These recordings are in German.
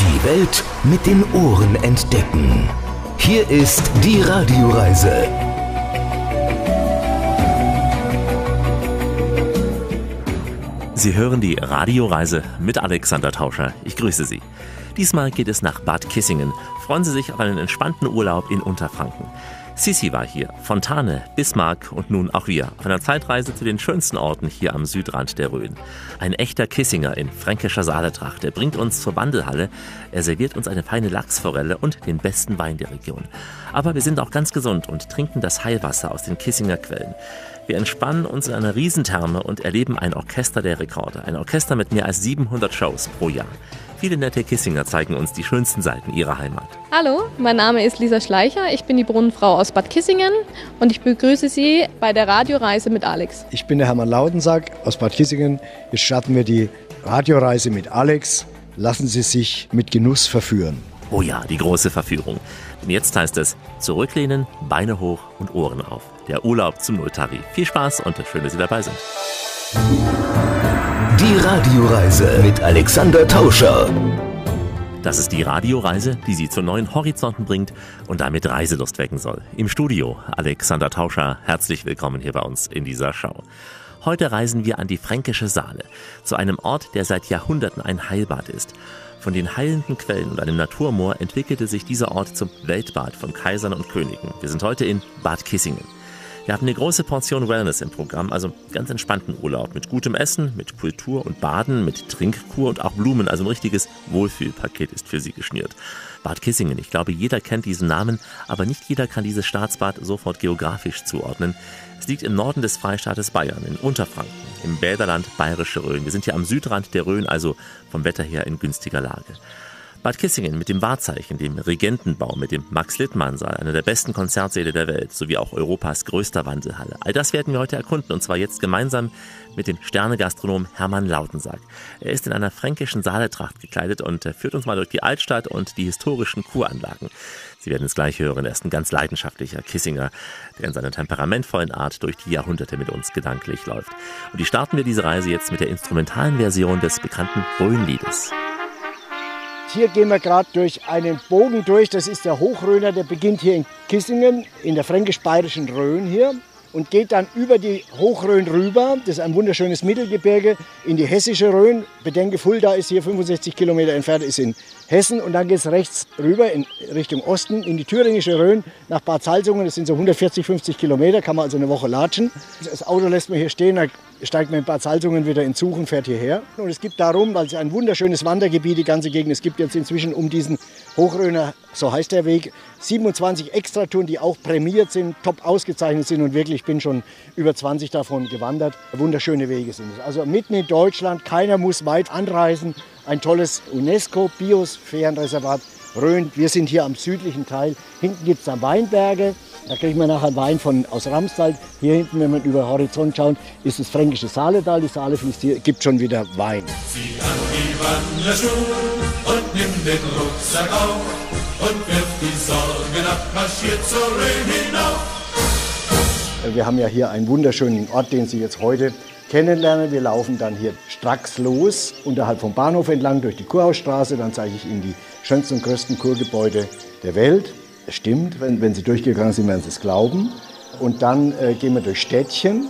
Die Welt mit den Ohren entdecken. Hier ist die Radioreise. Sie hören die Radioreise mit Alexander Tauscher. Ich grüße Sie. Diesmal geht es nach Bad Kissingen. Freuen Sie sich auf einen entspannten Urlaub in Unterfranken. Sisi war hier, Fontane, Bismarck und nun auch wir auf einer Zeitreise zu den schönsten Orten hier am Südrand der Rhön. Ein echter Kissinger in fränkischer Saaletracht. Er bringt uns zur Wandelhalle, er serviert uns eine feine Lachsforelle und den besten Wein der Region. Aber wir sind auch ganz gesund und trinken das Heilwasser aus den Kissinger Quellen. Wir entspannen uns in einer Riesentherme und erleben ein Orchester der Rekorde. Ein Orchester mit mehr als 700 Shows pro Jahr. Viele nette Kissinger zeigen uns die schönsten Seiten ihrer Heimat. Hallo, mein Name ist Lisa Schleicher. Ich bin die Brunnenfrau aus Bad Kissingen und ich begrüße Sie bei der Radioreise mit Alex. Ich bin der Hermann Lautensack aus Bad Kissingen. Jetzt starten wir die Radioreise mit Alex. Lassen Sie sich mit Genuss verführen. Oh ja, die große Verführung. Denn jetzt heißt es zurücklehnen, Beine hoch und Ohren auf. Der Urlaub zum Nulltarif. Viel Spaß und schön, dass Sie dabei sind. Die Radioreise mit Alexander Tauscher. Das ist die Radioreise, die Sie zu neuen Horizonten bringt und damit Reiselust wecken soll. Im Studio Alexander Tauscher, herzlich willkommen hier bei uns in dieser Show. Heute reisen wir an die fränkische Saale, zu einem Ort, der seit Jahrhunderten ein Heilbad ist. Von den heilenden Quellen und einem Naturmoor entwickelte sich dieser Ort zum Weltbad von Kaisern und Königen. Wir sind heute in Bad Kissingen. Wir haben eine große Portion Wellness im Programm, also ganz entspannten Urlaub mit gutem Essen, mit Kultur und Baden, mit Trinkkur und auch Blumen. Also ein richtiges Wohlfühlpaket ist für Sie geschnürt. Bad Kissingen, ich glaube, jeder kennt diesen Namen, aber nicht jeder kann dieses Staatsbad sofort geografisch zuordnen. Es liegt im Norden des Freistaates Bayern, in Unterfranken, im Bäderland Bayerische Rhön. Wir sind hier am Südrand der Rhön, also vom Wetter her in günstiger Lage. Bad Kissingen mit dem Wahrzeichen, dem Regentenbau, mit dem Max-Littmann-Saal, einer der besten Konzertsäle der Welt, sowie auch Europas größter Wandelhalle. All das werden wir heute erkunden und zwar jetzt gemeinsam mit dem Sternegastronom Hermann Lautensack. Er ist in einer fränkischen Saaletracht gekleidet und führt uns mal durch die Altstadt und die historischen Kuranlagen. Sie werden es gleich hören, er ist ein ganz leidenschaftlicher Kissinger, der in seiner temperamentvollen Art durch die Jahrhunderte mit uns gedanklich läuft. Und die starten wir diese Reise jetzt mit der instrumentalen Version des bekannten Rhönliedes. Hier gehen wir gerade durch einen Bogen durch. Das ist der Hochröner, der beginnt hier in Kissingen, in der fränkisch-bayerischen Rhön hier und geht dann über die Hochrhön rüber. Das ist ein wunderschönes Mittelgebirge in die hessische Rhön. Bedenke, Fulda ist hier 65 Kilometer entfernt, ist in Hessen. Und dann geht es rechts rüber in Richtung Osten in die thüringische Rhön nach Bad Salzungen. Das sind so 140, 50 Kilometer, kann man also eine Woche latschen. Das Auto lässt man hier stehen, steigt man in Bad Salzungen wieder in Zug und fährt hierher. Und es gibt darum, weil es ein wunderschönes Wandergebiet, die ganze Gegend, es gibt jetzt inzwischen um diesen Hochröner, so heißt der Weg, 27 Extratouren, die auch prämiert sind, top ausgezeichnet sind und wirklich, ich bin schon über 20 davon gewandert. Wunderschöne Wege sind es. Also mitten in Deutschland, keiner muss weit anreisen. Ein tolles UNESCO-Biosphärenreservat Rhön. Wir sind hier am südlichen Teil. Hinten gibt es dann Weinberge. Da kriegt man nachher Wein von, aus Ramstal. Hier hinten, wenn man über den Horizont schaut, ist das fränkische Saaletal. Die Saale fließt hier, gibt schon wieder Wein. Zieh an die Wanderschuhe und nimm den Rucksack auf und wirf die Sorgen ab, marschiert zur Rhön hinauf. Wir haben ja hier einen wunderschönen Ort, den Sie jetzt heute kennenlernen. Wir laufen dann hier stracks los, unterhalb vom Bahnhof entlang durch die Kurhausstraße. Dann zeige ich Ihnen die schönsten und größten Kurgebäude der Welt. Es stimmt, wenn, wenn Sie durchgegangen sind, werden Sie es glauben. Und dann äh, gehen wir durch Städtchen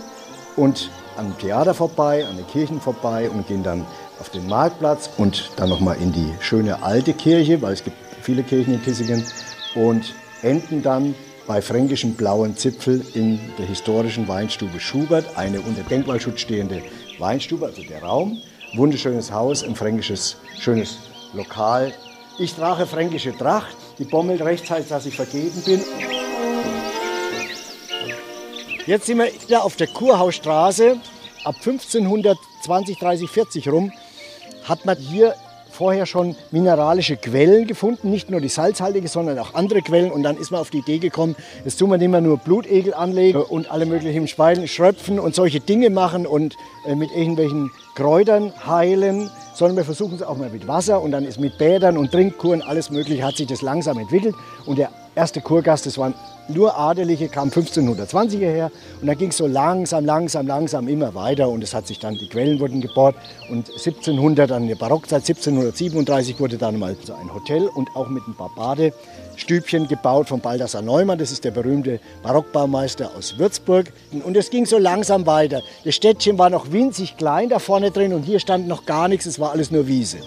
und am Theater vorbei, an den Kirchen vorbei und gehen dann auf den Marktplatz und dann nochmal in die schöne alte Kirche, weil es gibt viele Kirchen in Kissingen und enden dann bei fränkischem blauen Zipfel in der historischen Weinstube Schubert, eine unter Denkmalschutz stehende Weinstube, also der Raum. Wunderschönes Haus, ein fränkisches, schönes Lokal. Ich trage fränkische Tracht, die bommelt rechtzeitig, dass ich vergeben bin. Jetzt sind wir wieder auf der Kurhausstraße. Ab 1520, 30, 40 rum hat man hier vorher schon mineralische Quellen gefunden, nicht nur die salzhaltige, sondern auch andere Quellen. Und dann ist man auf die Idee gekommen, jetzt tun wir nicht mehr nur Blutegel anlegen und alle möglichen Speisen schröpfen und solche Dinge machen und äh, mit irgendwelchen Kräutern heilen, sondern wir versuchen es auch mal mit Wasser und dann ist mit Bädern und Trinkkuren alles Mögliche, hat sich das langsam entwickelt. Und der erste Kurgast, das waren nur Adelige, kam 1520 her und dann ging es so langsam, langsam, langsam immer weiter und es hat sich dann, die Quellen wurden gebohrt und 1700, dann in der Barockzeit, 1737 wurde dann mal so ein Hotel und auch mit ein paar Badestübchen gebaut von Balthasar Neumann, das ist der berühmte Barockbaumeister aus Würzburg und es ging so langsam weiter. Das Städtchen war noch winzig klein da vorne drin und hier stand noch gar nichts, es war alles nur Wiese.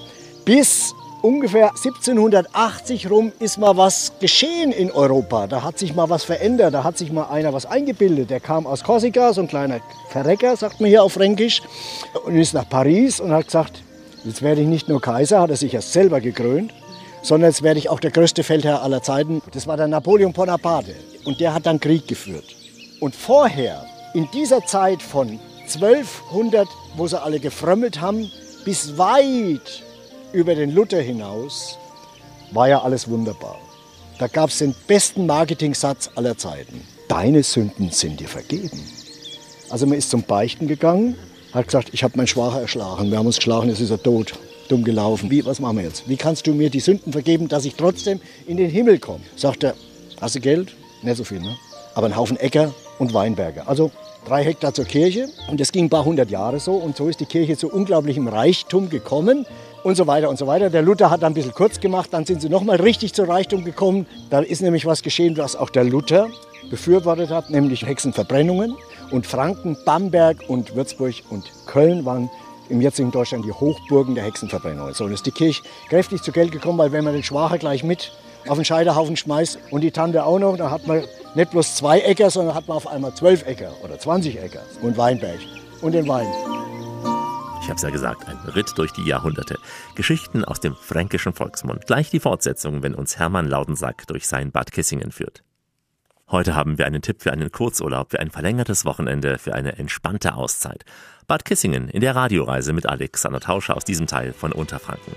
Bis ungefähr 1780 rum ist mal was geschehen in Europa. Da hat sich mal was verändert, da hat sich mal einer was eingebildet. Der kam aus Korsika, so ein kleiner Verrecker, sagt man hier auf Fränkisch, und ist nach Paris und hat gesagt, jetzt werde ich nicht nur Kaiser, hat er sich erst selber gekrönt, sondern jetzt werde ich auch der größte Feldherr aller Zeiten. Das war der Napoleon Bonaparte und der hat dann Krieg geführt. Und vorher, in dieser Zeit von 1200, wo sie alle gefrömmelt haben, bis weit über den Luther hinaus war ja alles wunderbar. Da gab es den besten Marketing-Satz aller Zeiten. Deine Sünden sind dir vergeben. Also man ist zum Beichten gegangen, hat gesagt, ich habe meinen Schwacher erschlagen. Wir haben uns geschlagen, jetzt ist er tot. Dumm gelaufen. Wie, was machen wir jetzt? Wie kannst du mir die Sünden vergeben, dass ich trotzdem in den Himmel komme? Sagt er, hast du Geld? Nicht so viel, ne? Aber ein Haufen Äcker und Weinberge. Also drei Hektar zur Kirche. Und das ging ein paar hundert Jahre so. Und so ist die Kirche zu unglaublichem Reichtum gekommen und so weiter und so weiter. Der Luther hat dann ein bisschen kurz gemacht, dann sind sie nochmal richtig zu Reichtum gekommen. Da ist nämlich was geschehen, was auch der Luther befürwortet hat, nämlich Hexenverbrennungen. Und Franken, Bamberg und Würzburg und Köln waren im jetzigen Deutschland die Hochburgen der Hexenverbrennungen. So, und ist die Kirche kräftig zu Geld gekommen, weil wenn man den Schwacher gleich mit auf den Scheiterhaufen schmeißt und die Tante auch noch, dann hat man nicht bloß zwei Äcker, sondern hat man auf einmal zwölf Äcker oder 20 Äcker und Weinberg und den Wein. Ich habe es ja gesagt, ein Ritt durch die Jahrhunderte. Geschichten aus dem fränkischen Volksmund. Gleich die Fortsetzung, wenn uns Hermann Laudensack durch sein Bad Kissingen führt. Heute haben wir einen Tipp für einen Kurzurlaub, für ein verlängertes Wochenende, für eine entspannte Auszeit. Bad Kissingen in der Radioreise mit Alexander Tauscher aus diesem Teil von Unterfranken.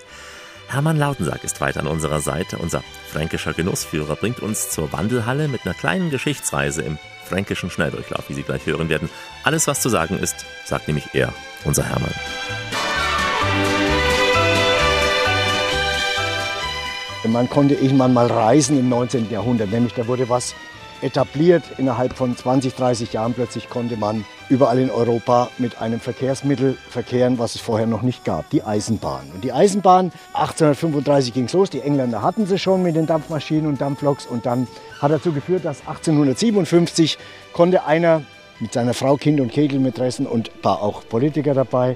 Hermann Lautensack ist weiter an unserer Seite. Unser fränkischer Genussführer bringt uns zur Wandelhalle mit einer kleinen Geschichtsreise im fränkischen Schnelldurchlauf, wie Sie gleich hören werden. Alles, was zu sagen ist, sagt nämlich er, unser Hermann. Man konnte irgendwann mal reisen im 19. Jahrhundert, nämlich da wurde was etabliert. Innerhalb von 20, 30 Jahren plötzlich konnte man überall in Europa mit einem Verkehrsmittel verkehren, was es vorher noch nicht gab, die Eisenbahn. Und die Eisenbahn, 1835 ging es los, die Engländer hatten sie schon mit den Dampfmaschinen und Dampfloks und dann hat dazu geführt, dass 1857 konnte einer mit seiner Frau, Kind und Kegelmätressen und war auch Politiker dabei,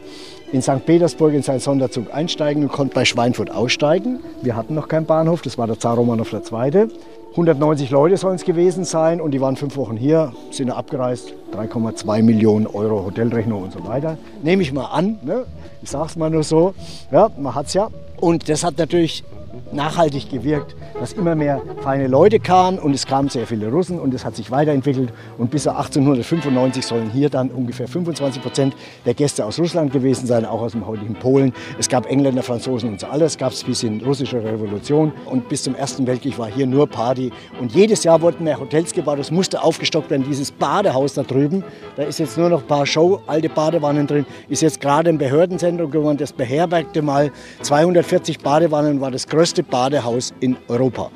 in St. Petersburg in seinen Sonderzug einsteigen und konnte bei Schweinfurt aussteigen. Wir hatten noch keinen Bahnhof, das war der Zar Romanov II. 190 Leute sollen es gewesen sein und die waren fünf Wochen hier, sind abgereist, 3,2 Millionen Euro Hotelrechnung und so weiter. Nehme ich mal an, ne? ich sage es mal nur so, ja, man hat es ja. Und das hat natürlich nachhaltig gewirkt, dass immer mehr feine Leute kamen und es kamen sehr viele Russen und es hat sich weiterentwickelt. Und bis 1895 sollen hier dann ungefähr 25 Prozent der Gäste aus Russland gewesen sein, auch aus dem heutigen Polen. Es gab Engländer, Franzosen und so alles, gab es bis in russische Revolution. Und bis zum Ersten Weltkrieg war hier nur Party. Und jedes Jahr wurden mehr Hotels gebaut, es musste aufgestockt werden, dieses Badehaus da drüben, da ist jetzt nur noch ein paar Show, alte Badewannen drin, ist jetzt gerade ein Behördenzentrum geworden, das beherbergte mal. 240 Badewannen, war das größte Badehaus in Europa.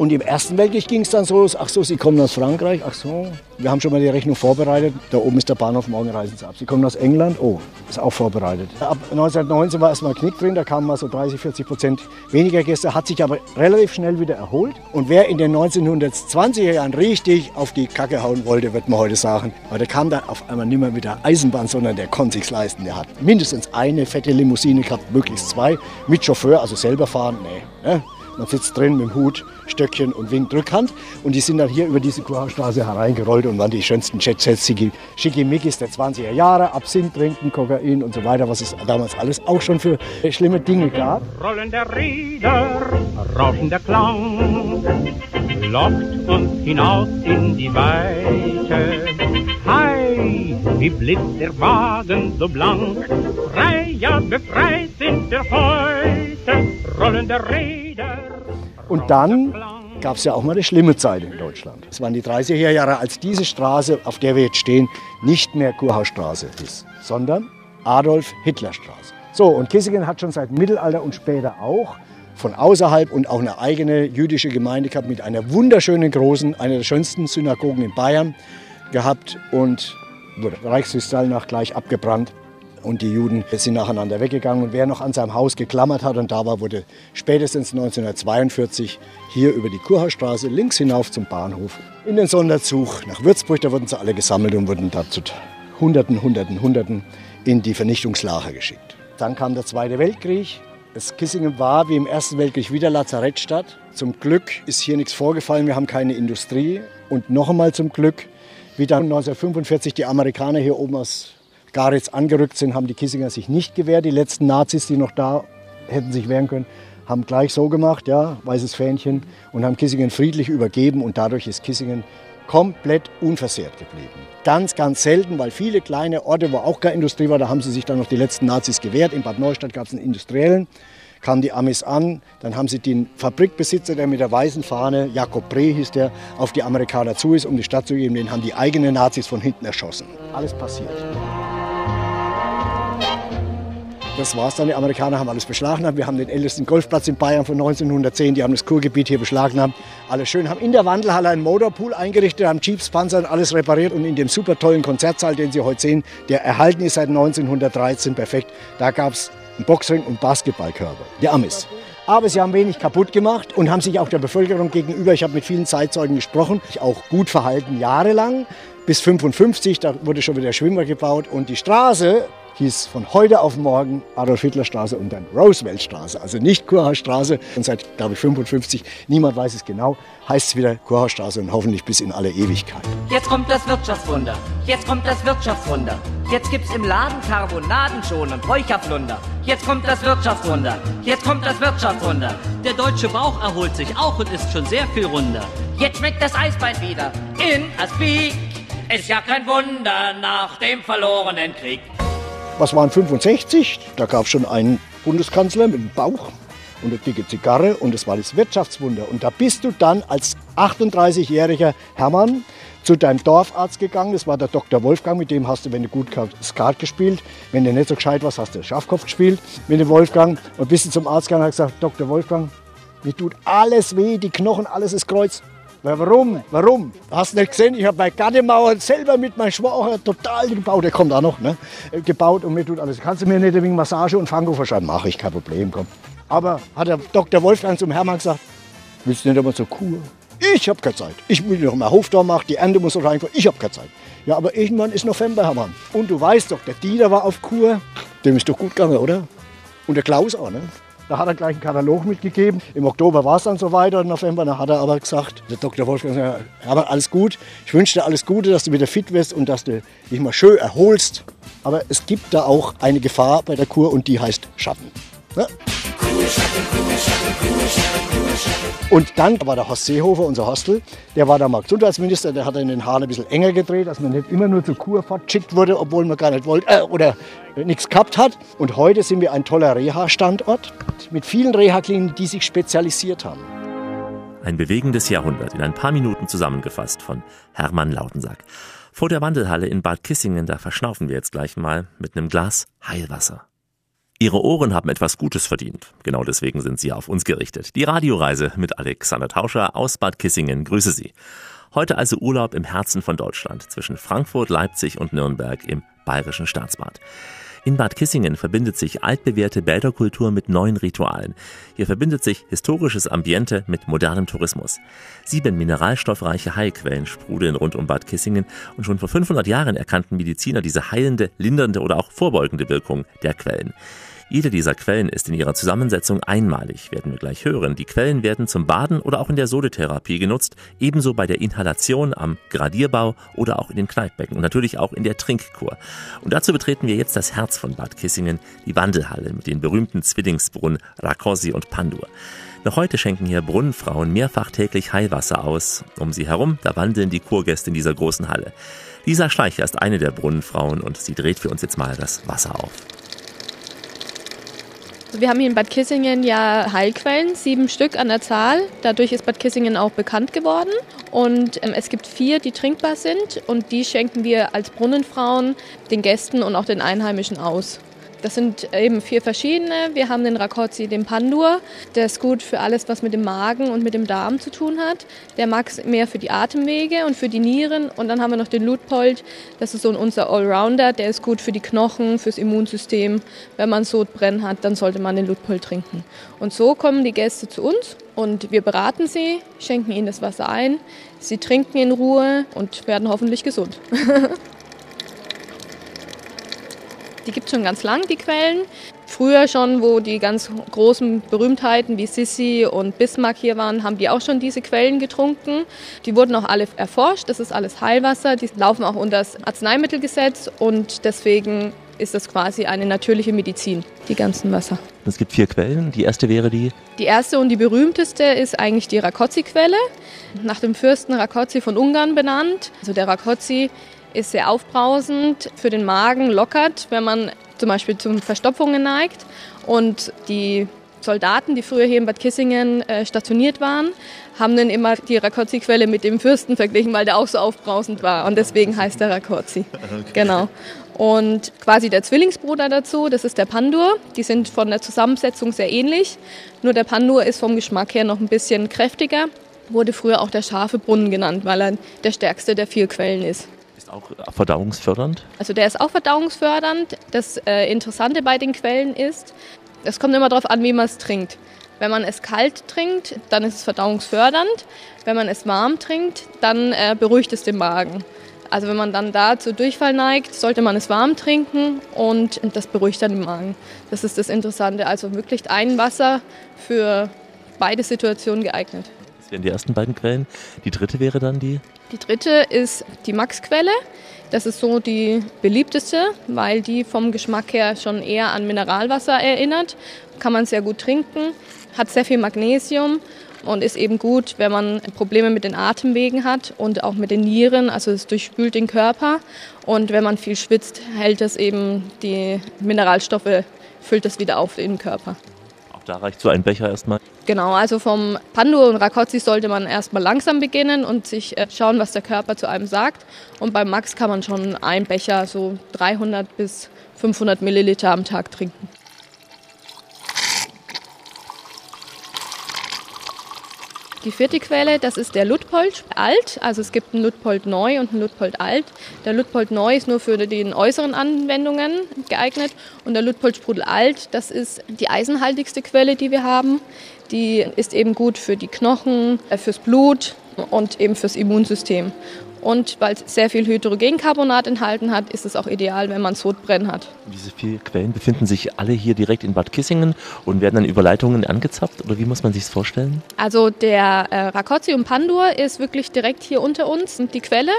Und im Ersten Weltkrieg ging es dann so, ach so, Sie kommen aus Frankreich, ach so, wir haben schon mal die Rechnung vorbereitet, da oben ist der Bahnhof, morgen reisen Sie ab. Sie kommen aus England, oh, ist auch vorbereitet. Ab 1919 war erstmal Knick drin, da kamen mal so 30, 40 Prozent weniger Gäste, hat sich aber relativ schnell wieder erholt. Und wer in den 1920er Jahren richtig auf die Kacke hauen wollte, wird man heute sagen, weil der kam dann auf einmal nicht mehr mit der Eisenbahn, sondern der konnte sich's leisten. Der hat mindestens eine fette Limousine gehabt, möglichst zwei, mit Chauffeur, also selber fahren, nee. Ne? Man sitzt drin mit dem Hut, Stöckchen und winkt Rückhand. Und die sind dann hier über diese Kurhausstraße hereingerollt und waren die schönsten Jet-Sets, Schickimickis der 20er Jahre, Absinth trinken, Kokain und so weiter, was es damals alles auch schon für schlimme Dinge gab. Rollen der Räder, Rauschen der Klang, lockt uns hinaus in die Weite. Hei, wie blitzt der Wagen so blank, frei, ja befreit sind wir heute, rollen der Räder. Und dann gab es ja auch mal eine schlimme Zeit in Deutschland. Es waren die 30er Jahre, als diese Straße, auf der wir jetzt stehen, nicht mehr Kurhausstraße ist, sondern Adolf-Hitler-Straße. So, und Kissingen hat schon seit Mittelalter und später auch von außerhalb und auch eine eigene jüdische Gemeinde gehabt mit einer wunderschönen großen, einer der schönsten Synagogen in Bayern gehabt und wurde Reichskristallnacht gleich abgebrannt. Und die Juden sind nacheinander weggegangen. Und wer noch an seinem Haus geklammert hat und da war, wurde spätestens 1942 hier über die Kurhausstraße links hinauf zum Bahnhof in den Sonderzug nach Würzburg. Da wurden sie alle gesammelt und wurden da zu Hunderten, Hunderten, Hunderten in die Vernichtungslager geschickt. Dann kam der Zweite Weltkrieg. Das Kissingen war wie im Ersten Weltkrieg wieder Lazarettstadt. Zum Glück ist hier nichts vorgefallen, wir haben keine Industrie. Und noch einmal zum Glück, wie dann 1945 die Amerikaner hier oben aus Garitz angerückt sind, haben die Kissinger sich nicht gewehrt. Die letzten Nazis, die noch da hätten sich wehren können, haben gleich so gemacht, ja, weißes Fähnchen, und haben Kissingen friedlich übergeben. Und dadurch ist Kissingen komplett unversehrt geblieben. Ganz, ganz selten, weil viele kleine Orte, wo auch keine Industrie war, da haben sie sich dann noch die letzten Nazis gewehrt. In Bad Neustadt gab es einen Industriellen, kamen die Amis an, dann haben sie den Fabrikbesitzer, der mit der weißen Fahne, Jakob Breh hieß der, auf die Amerikaner zu ist, um die Stadt zu geben, den haben die eigenen Nazis von hinten erschossen. Alles passiert. Das war's dann. Die Amerikaner haben alles beschlagnahmt. Wir haben den ältesten Golfplatz in Bayern von 1910. Die haben das Kurgebiet hier beschlagnahmt. Alles schön. Haben in der Wandelhalle einen Motorpool eingerichtet, haben Jeeps, Panzer und alles repariert. Und in dem super tollen Konzertsaal, den Sie heute sehen, der erhalten ist seit 1913 perfekt, da gab es einen Boxring und Basketballkörper. Die Amis. Aber sie haben wenig kaputt gemacht und haben sich auch der Bevölkerung gegenüber, ich habe mit vielen Zeitzeugen gesprochen, auch gut verhalten jahrelang. Bis 55, da wurde schon wieder Schwimmer gebaut und die Straße hieß von heute auf morgen Adolf-Hitler-Straße und dann Roosevelt-Straße. Also nicht Kurhausstraße. Und seit, glaube ich, 55, niemand weiß es genau, heißt es wieder Kurhausstraße und hoffentlich bis in alle Ewigkeit. Jetzt kommt das Wirtschaftswunder. Jetzt kommt das Wirtschaftswunder. Jetzt gibt's im Laden Karbonaden schon und Räucherpflunder. Jetzt kommt das Wirtschaftswunder. Jetzt kommt das Wirtschaftswunder. Der deutsche Bauch erholt sich auch und ist schon sehr viel runder. Jetzt schmeckt das Eisbein wieder in Aspik. Ist ja kein Wunder nach dem verlorenen Krieg. Was waren 65? Da gab es schon einen Bundeskanzler mit einem Bauch und eine dicke Zigarre und das war das Wirtschaftswunder. Und da bist du dann als 38-jähriger Hermann zu deinem Dorfarzt gegangen. Das war der Dr. Wolfgang, mit dem hast du, wenn du gut Skat gespielt. Wenn du nicht so gescheit warst, hast du Schafkopf gespielt mit dem Wolfgang. Und bist du zum Arzt gegangen und hast gesagt, Dr. Wolfgang, mir tut alles weh, die Knochen, alles ist Kreuz. Ja, warum? Warum? Hast du nicht gesehen? Ich habe bei Gartemauer selber mit meinem Schwager total gebaut. Der kommt auch noch, ne? Gebaut und mir tut alles. Kannst du mir nicht wegen Massage und Fango verschreiben? Mach ich, kein Problem, komm. Aber hat der Dr. Wolfgang zum Hermann gesagt, willst du nicht einmal zur Kur? Ich habe keine Zeit. Ich will noch mal Hofdorf machen, die Ernte muss noch reinkommen. Ich habe keine Zeit. Ja, aber irgendwann ist November, Hermann. Und du weißt doch, der Dieter war auf Kur. Dem ist doch gut gegangen, oder? Und der Klaus auch, ne? Da hat er gleich einen Katalog mitgegeben. Im Oktober war es dann so weiter, im November. Da hat er aber gesagt, der Dr. Wolfgang, aber alles gut. Ich wünsche dir alles Gute, dass du wieder fit wirst und dass du dich mal schön erholst. Aber es gibt da auch eine Gefahr bei der Kur und die heißt Schatten. Ne? Und dann war der Horst Seehofer, unser Hostel, der war da mal Gesundheitsminister, der hat in den Haaren ein bisschen enger gedreht, dass man nicht immer nur zur Kur fortschickt wurde, obwohl man gar nicht wollte äh, oder nichts gehabt hat. Und heute sind wir ein toller Reha-Standort mit vielen Reha-Kliniken, die sich spezialisiert haben. Ein bewegendes Jahrhundert in ein paar Minuten zusammengefasst von Hermann Lautensack. Vor der Wandelhalle in Bad Kissingen, da verschnaufen wir jetzt gleich mal mit einem Glas Heilwasser. Ihre Ohren haben etwas Gutes verdient. Genau deswegen sind sie auf uns gerichtet. Die Radioreise mit Alexander Tauscher aus Bad Kissingen. Grüße Sie. Heute also Urlaub im Herzen von Deutschland zwischen Frankfurt, Leipzig und Nürnberg im Bayerischen Staatsbad. In Bad Kissingen verbindet sich altbewährte Bäderkultur mit neuen Ritualen. Hier verbindet sich historisches Ambiente mit modernem Tourismus. Sieben mineralstoffreiche Heilquellen sprudeln rund um Bad Kissingen und schon vor 500 Jahren erkannten Mediziner diese heilende, lindernde oder auch vorbeugende Wirkung der Quellen. Jede dieser Quellen ist in ihrer Zusammensetzung einmalig, werden wir gleich hören. Die Quellen werden zum Baden oder auch in der Sodetherapie genutzt, ebenso bei der Inhalation am Gradierbau oder auch in den Kneippbecken und natürlich auch in der Trinkkur. Und dazu betreten wir jetzt das Herz von Bad Kissingen, die Wandelhalle mit den berühmten Zwillingsbrunnen Rakosi und Pandur. Noch heute schenken hier Brunnenfrauen mehrfach täglich Heilwasser aus. Um sie herum, da wandeln die Kurgäste in dieser großen Halle. Lisa Schleicher ist eine der Brunnenfrauen und sie dreht für uns jetzt mal das Wasser auf. Wir haben hier in Bad Kissingen ja Heilquellen, sieben Stück an der Zahl. Dadurch ist Bad Kissingen auch bekannt geworden. Und ähm, es gibt vier, die trinkbar sind und die schenken wir als Brunnenfrauen den Gästen und auch den Einheimischen aus. Das sind eben vier verschiedene. Wir haben den Rakotzi, den Pandur. Der ist gut für alles, was mit dem Magen und mit dem Darm zu tun hat. Der mag es mehr für die Atemwege und für die Nieren. Und dann haben wir noch den Ludpold. Das ist so unser Allrounder. Der ist gut für die Knochen, fürs Immunsystem. Wenn man Sodbrennen hat, dann sollte man den Ludpold trinken. Und so kommen die Gäste zu uns und wir beraten sie, schenken ihnen das Wasser ein. Sie trinken in Ruhe und werden hoffentlich gesund. Die gibt es schon ganz lang, die Quellen. Früher schon, wo die ganz großen Berühmtheiten wie Sissi und Bismarck hier waren, haben die auch schon diese Quellen getrunken. Die wurden auch alle erforscht. Das ist alles Heilwasser. Die laufen auch unter das Arzneimittelgesetz und deswegen ist das quasi eine natürliche Medizin, die ganzen Wasser. Es gibt vier Quellen. Die erste wäre die? Die erste und die berühmteste ist eigentlich die Rakozzi-Quelle, nach dem Fürsten Rakozzi von Ungarn benannt. Also der Rakozzi ist sehr aufbrausend, für den Magen lockert, wenn man zum Beispiel zu Verstopfungen neigt. Und die Soldaten, die früher hier in Bad Kissingen äh, stationiert waren, haben dann immer die Rakozzi-Quelle mit dem Fürsten verglichen, weil der auch so aufbrausend war. Und deswegen heißt der Rakozzi. Okay. Genau. Und quasi der Zwillingsbruder dazu, das ist der Pandur. Die sind von der Zusammensetzung sehr ähnlich. Nur der Pandur ist vom Geschmack her noch ein bisschen kräftiger. Wurde früher auch der scharfe Brunnen genannt, weil er der stärkste der vier Quellen ist auch verdauungsfördernd? Also der ist auch verdauungsfördernd. Das äh, Interessante bei den Quellen ist, es kommt immer darauf an, wie man es trinkt. Wenn man es kalt trinkt, dann ist es verdauungsfördernd. Wenn man es warm trinkt, dann äh, beruhigt es den Magen. Also wenn man dann da zu Durchfall neigt, sollte man es warm trinken und das beruhigt dann den Magen. Das ist das Interessante. Also wirklich ein Wasser für beide Situationen geeignet. Wären die ersten beiden Quellen. Die dritte wäre dann die? Die dritte ist die Max-Quelle. Das ist so die beliebteste, weil die vom Geschmack her schon eher an Mineralwasser erinnert. Kann man sehr gut trinken, hat sehr viel Magnesium und ist eben gut, wenn man Probleme mit den Atemwegen hat und auch mit den Nieren. Also es durchspült den Körper und wenn man viel schwitzt, hält es eben die Mineralstoffe, füllt das wieder auf den Körper. Da reicht so ein Becher erstmal. Genau, also vom Pandur und Rakotzi sollte man erstmal langsam beginnen und sich äh, schauen, was der Körper zu einem sagt. Und beim Max kann man schon einen Becher, so 300 bis 500 Milliliter am Tag trinken. Die vierte Quelle, das ist der Ludpold alt. Also es gibt einen Ludpold neu und einen Ludpold alt. Der Ludpold neu ist nur für die äußeren Anwendungen geeignet und der Ludpold Sprudel alt, das ist die eisenhaltigste Quelle, die wir haben. Die ist eben gut für die Knochen, äh, fürs Blut und eben fürs Immunsystem. Und weil es sehr viel Hydrogencarbonat enthalten hat, ist es auch ideal, wenn man Sodbrennen hat. Diese vier Quellen befinden sich alle hier direkt in Bad Kissingen und werden dann über Leitungen angezapft oder wie muss man sich das vorstellen? Also der äh, Rakotzi und Pandur ist wirklich direkt hier unter uns, sind die Quelle.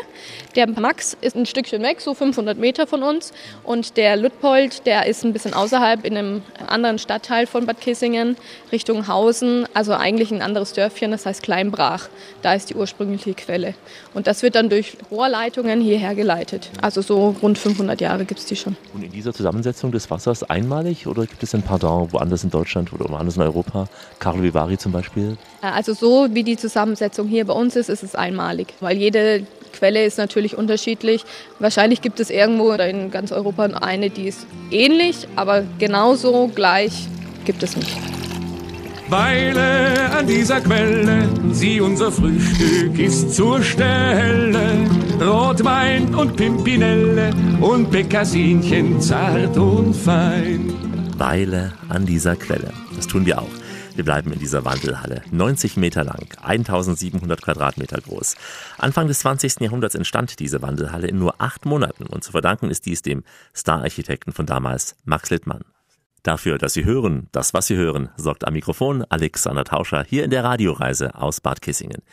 Der Max ist ein Stückchen weg, so 500 Meter von uns. Und der Ludpold, der ist ein bisschen außerhalb in einem anderen Stadtteil von Bad Kissingen, Richtung Hausen, also eigentlich ein anderes Dörfchen, das heißt Kleinbrach. Da ist die ursprüngliche Quelle. Und das wird dann durch Rohrleitungen hierher geleitet. Also so rund 500 Jahre gibt es die schon. Und in dieser Zusammensetzung des Wassers einmalig oder gibt es ein Pardon woanders in Deutschland oder woanders in Europa? Carlo Vivari zum Beispiel? Also so wie die Zusammensetzung hier bei uns ist, ist es einmalig, weil jede Quelle ist natürlich unterschiedlich. Wahrscheinlich gibt es irgendwo in ganz Europa eine, die ist ähnlich, aber genauso gleich gibt es nicht. Weile an dieser Quelle, sie unser Frühstück ist zur Stelle. Rotwein und Pimpinelle und Bekassinchen zart und fein. Weile an dieser Quelle, das tun wir auch. Wir bleiben in dieser Wandelhalle. 90 Meter lang, 1700 Quadratmeter groß. Anfang des 20. Jahrhunderts entstand diese Wandelhalle in nur acht Monaten und zu verdanken ist dies dem Stararchitekten von damals, Max Littmann. Dafür, dass Sie hören, das, was Sie hören, sorgt am Mikrofon Alexander Tauscher hier in der Radioreise aus Bad Kissingen.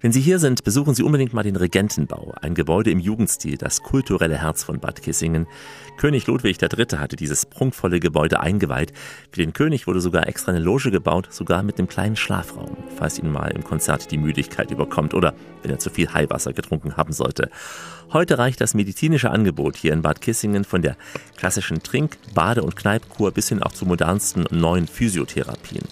Wenn Sie hier sind, besuchen Sie unbedingt mal den Regentenbau, ein Gebäude im Jugendstil, das kulturelle Herz von Bad Kissingen. König Ludwig III. hatte dieses prunkvolle Gebäude eingeweiht. Für den König wurde sogar extra eine Loge gebaut, sogar mit einem kleinen Schlafraum, falls ihn mal im Konzert die Müdigkeit überkommt oder wenn er zu viel Heilwasser getrunken haben sollte. Heute reicht das medizinische Angebot hier in Bad Kissingen von der klassischen Trink-, Bade- und Kneipkur bis hin auch zu modernsten neuen Physiotherapien.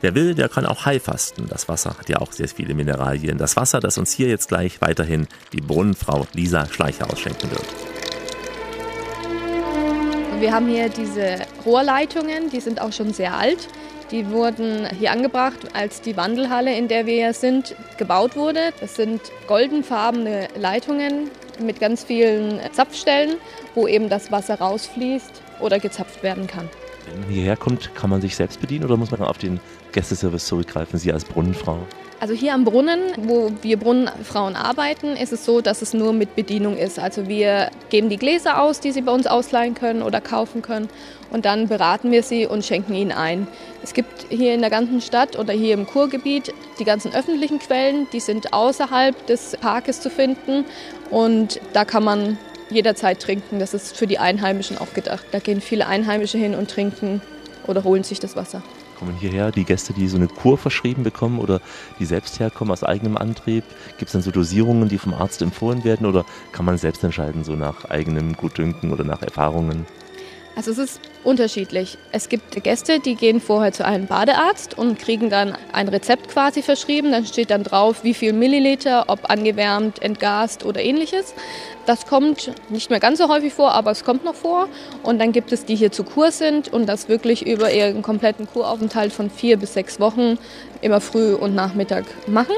Wer will, der kann auch Heilfasten. Das Wasser hat ja auch sehr viele Mineralien. Das Wasser, das uns hier jetzt gleich weiterhin die Brunnenfrau Lisa Schleicher ausschenken wird. Wir haben hier diese Rohrleitungen, die sind auch schon sehr alt. Die wurden hier angebracht, als die Wandelhalle, in der wir hier sind, gebaut wurde. Das sind goldenfarbene Leitungen mit ganz vielen Zapfstellen, wo eben das Wasser rausfließt oder gezapft werden kann. Wenn man hierher kommt, kann man sich selbst bedienen oder muss man auf den Gästeservice zurückgreifen, Sie als Brunnenfrau? Also hier am Brunnen, wo wir Brunnenfrauen arbeiten, ist es so, dass es nur mit Bedienung ist. Also wir geben die Gläser aus, die sie bei uns ausleihen können oder kaufen können und dann beraten wir sie und schenken ihnen ein. Es gibt hier in der ganzen Stadt oder hier im Kurgebiet die ganzen öffentlichen Quellen, die sind außerhalb des Parkes zu finden und da kann man jederzeit trinken. Das ist für die Einheimischen auch gedacht. Da gehen viele Einheimische hin und trinken oder holen sich das Wasser kommen hierher, die Gäste, die so eine Kur verschrieben bekommen oder die selbst herkommen aus eigenem Antrieb? Gibt es dann so Dosierungen, die vom Arzt empfohlen werden oder kann man selbst entscheiden, so nach eigenem Gutdünken oder nach Erfahrungen? Also es ist unterschiedlich. Es gibt Gäste, die gehen vorher zu einem Badearzt und kriegen dann ein Rezept quasi verschrieben. Dann steht dann drauf, wie viel Milliliter, ob angewärmt, entgast oder ähnliches. Das kommt nicht mehr ganz so häufig vor, aber es kommt noch vor. Und dann gibt es die hier zu Kur sind und das wirklich über ihren kompletten Kuraufenthalt von vier bis sechs Wochen immer früh und Nachmittag machen.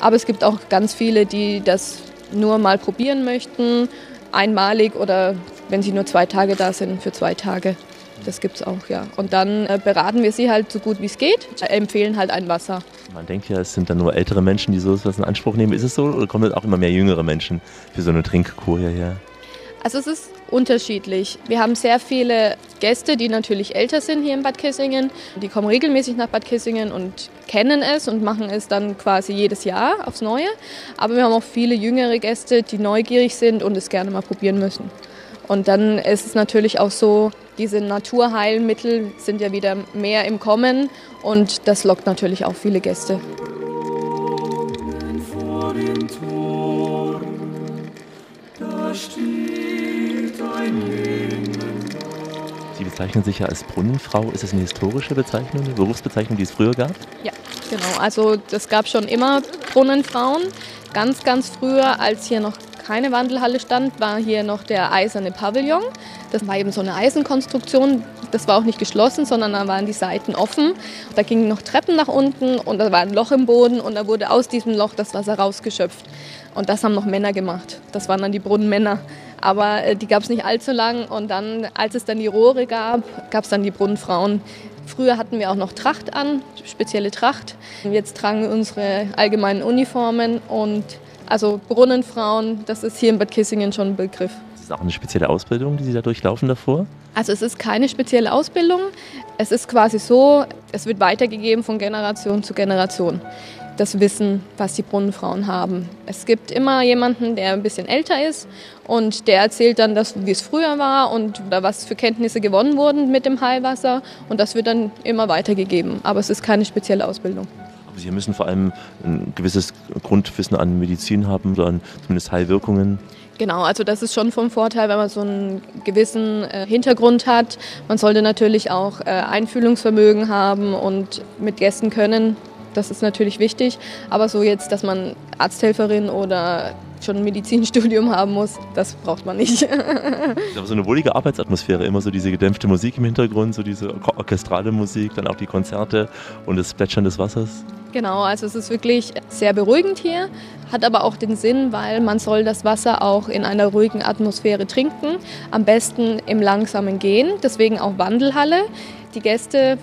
Aber es gibt auch ganz viele, die das nur mal probieren möchten, einmalig oder wenn sie nur zwei Tage da sind, für zwei Tage. Das gibt es auch, ja. Und dann äh, beraten wir sie halt so gut wie es geht, empfehlen halt ein Wasser. Man denkt ja, es sind dann nur ältere Menschen, die so etwas in Anspruch nehmen. Ist es so oder kommen auch immer mehr jüngere Menschen für so eine Trinkkur hierher? Also es ist unterschiedlich. Wir haben sehr viele Gäste, die natürlich älter sind hier in Bad Kissingen. Die kommen regelmäßig nach Bad Kissingen und kennen es und machen es dann quasi jedes Jahr aufs Neue. Aber wir haben auch viele jüngere Gäste, die neugierig sind und es gerne mal probieren müssen. Und dann ist es natürlich auch so, diese Naturheilmittel sind ja wieder mehr im Kommen und das lockt natürlich auch viele Gäste. Vor dem Tor, da steht Sie bezeichnen sich ja als Brunnenfrau. Ist es eine historische Bezeichnung, eine Berufsbezeichnung, die es früher gab? Ja, genau. Also es gab schon immer Brunnenfrauen. Ganz, ganz früher, als hier noch keine Wandelhalle stand, war hier noch der eiserne Pavillon. Das war eben so eine Eisenkonstruktion. Das war auch nicht geschlossen, sondern da waren die Seiten offen. Da gingen noch Treppen nach unten und da war ein Loch im Boden und da wurde aus diesem Loch das Wasser rausgeschöpft. Und das haben noch Männer gemacht. Das waren dann die Brunnenmänner. Aber äh, die gab es nicht allzu lang. Und dann, als es dann die Rohre gab, gab es dann die Brunnenfrauen. Früher hatten wir auch noch Tracht an, spezielle Tracht. Jetzt tragen wir unsere allgemeinen Uniformen und also Brunnenfrauen, das ist hier in Bad Kissingen schon ein Begriff. Ist das auch eine spezielle Ausbildung, die Sie da durchlaufen davor? Also es ist keine spezielle Ausbildung. Es ist quasi so, es wird weitergegeben von Generation zu Generation. Das Wissen, was die Brunnenfrauen haben. Es gibt immer jemanden, der ein bisschen älter ist und der erzählt dann, das, wie es früher war und oder was für Kenntnisse gewonnen wurden mit dem Heilwasser und das wird dann immer weitergegeben. Aber es ist keine spezielle Ausbildung. Sie müssen vor allem ein gewisses Grundwissen an Medizin haben oder an zumindest Heilwirkungen. Genau, also das ist schon vom Vorteil, wenn man so einen gewissen äh, Hintergrund hat. Man sollte natürlich auch äh, Einfühlungsvermögen haben und mit Gästen können. Das ist natürlich wichtig. Aber so jetzt, dass man Arzthelferin oder schon ein Medizinstudium haben muss, das braucht man nicht. Aber so eine wohlige Arbeitsatmosphäre, immer so diese gedämpfte Musik im Hintergrund, so diese orchestrale Musik, dann auch die Konzerte und das Plätschern des Wassers. Genau, also es ist wirklich sehr beruhigend hier, hat aber auch den Sinn, weil man soll das Wasser auch in einer ruhigen Atmosphäre trinken, am besten im langsamen Gehen, deswegen auch Wandelhalle. Die Gäste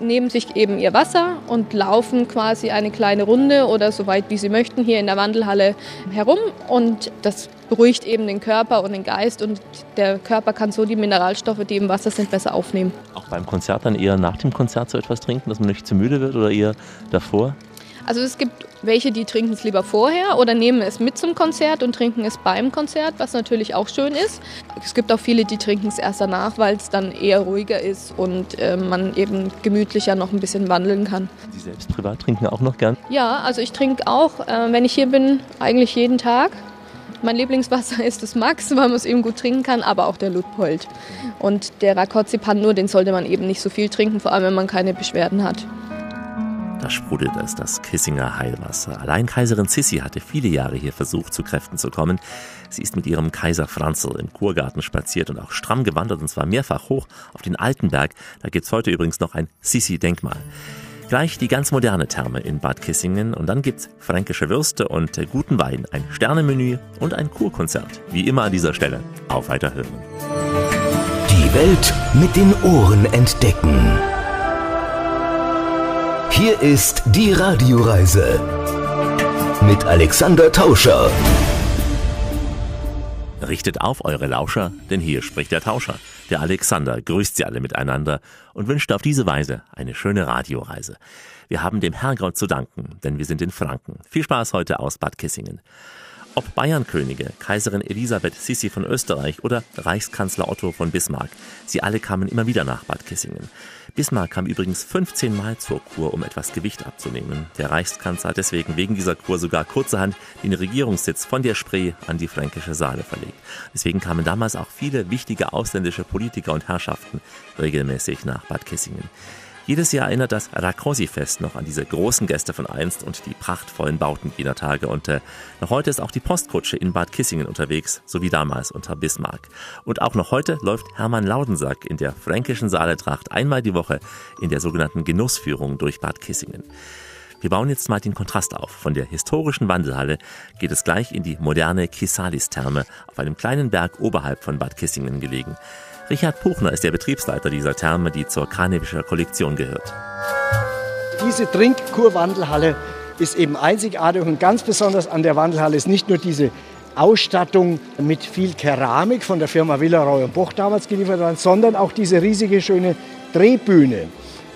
nehmen sich eben ihr Wasser und laufen quasi eine kleine Runde oder so weit wie sie möchten hier in der Wandelhalle herum und das beruhigt eben den Körper und den Geist und der Körper kann so die Mineralstoffe, die im Wasser sind, besser aufnehmen. Auch beim Konzert dann eher nach dem Konzert so etwas trinken, dass man nicht zu müde wird oder eher davor? Also es gibt welche, die trinken es lieber vorher oder nehmen es mit zum Konzert und trinken es beim Konzert, was natürlich auch schön ist. Es gibt auch viele, die trinken es erst danach, weil es dann eher ruhiger ist und äh, man eben gemütlicher noch ein bisschen wandeln kann. Sie selbst privat trinken auch noch gern? Ja, also ich trinke auch, äh, wenn ich hier bin, eigentlich jeden Tag. Mein Lieblingswasser ist das Max, weil man es eben gut trinken kann, aber auch der Ludpold. Und der Rakotzipan nur, den sollte man eben nicht so viel trinken, vor allem wenn man keine Beschwerden hat. Da sprudelt es, das Kissinger Heilwasser. Allein Kaiserin Sissi hatte viele Jahre hier versucht, zu Kräften zu kommen. Sie ist mit ihrem Kaiser Franzl im Kurgarten spaziert und auch stramm gewandert und zwar mehrfach hoch auf den Altenberg. Da gibt's heute übrigens noch ein Sissi-Denkmal. Gleich die ganz moderne Therme in Bad Kissingen und dann gibt's fränkische Würste und guten Wein, ein Sternemenü und ein Kurkonzert. Wie immer an dieser Stelle. Auf Weiterhören. Die Welt mit den Ohren entdecken. Hier ist die Radioreise mit Alexander Tauscher. Richtet auf eure Lauscher, denn hier spricht der Tauscher. Der Alexander grüßt sie alle miteinander und wünscht auf diese Weise eine schöne Radioreise. Wir haben dem Herrgott zu danken, denn wir sind in Franken. Viel Spaß heute aus Bad Kissingen. Ob Bayernkönige, Kaiserin Elisabeth Sissi von Österreich oder Reichskanzler Otto von Bismarck, sie alle kamen immer wieder nach Bad Kissingen. Bismarck kam übrigens 15 Mal zur Kur, um etwas Gewicht abzunehmen. Der Reichskanzler hat deswegen wegen dieser Kur sogar kurzerhand den Regierungssitz von der Spree an die fränkische Saale verlegt. Deswegen kamen damals auch viele wichtige ausländische Politiker und Herrschaften regelmäßig nach Bad Kissingen. Jedes Jahr erinnert das Rakosi-Fest noch an diese großen Gäste von einst und die prachtvollen Bauten jener Tage. Und äh, noch heute ist auch die Postkutsche in Bad Kissingen unterwegs, so wie damals unter Bismarck. Und auch noch heute läuft Hermann Laudensack in der fränkischen Saaletracht einmal die Woche in der sogenannten Genussführung durch Bad Kissingen. Wir bauen jetzt mal den Kontrast auf. Von der historischen Wandelhalle geht es gleich in die moderne Kisalis-Therme auf einem kleinen Berg oberhalb von Bad Kissingen gelegen. Richard Puchner ist der Betriebsleiter dieser Therme, die zur Karnevischer Kollektion gehört. Diese Trinkkurwandelhalle ist eben einzigartig und ganz besonders an der Wandelhalle ist nicht nur diese Ausstattung mit viel Keramik von der Firma Villeroy und Boch damals geliefert worden, sondern auch diese riesige schöne Drehbühne.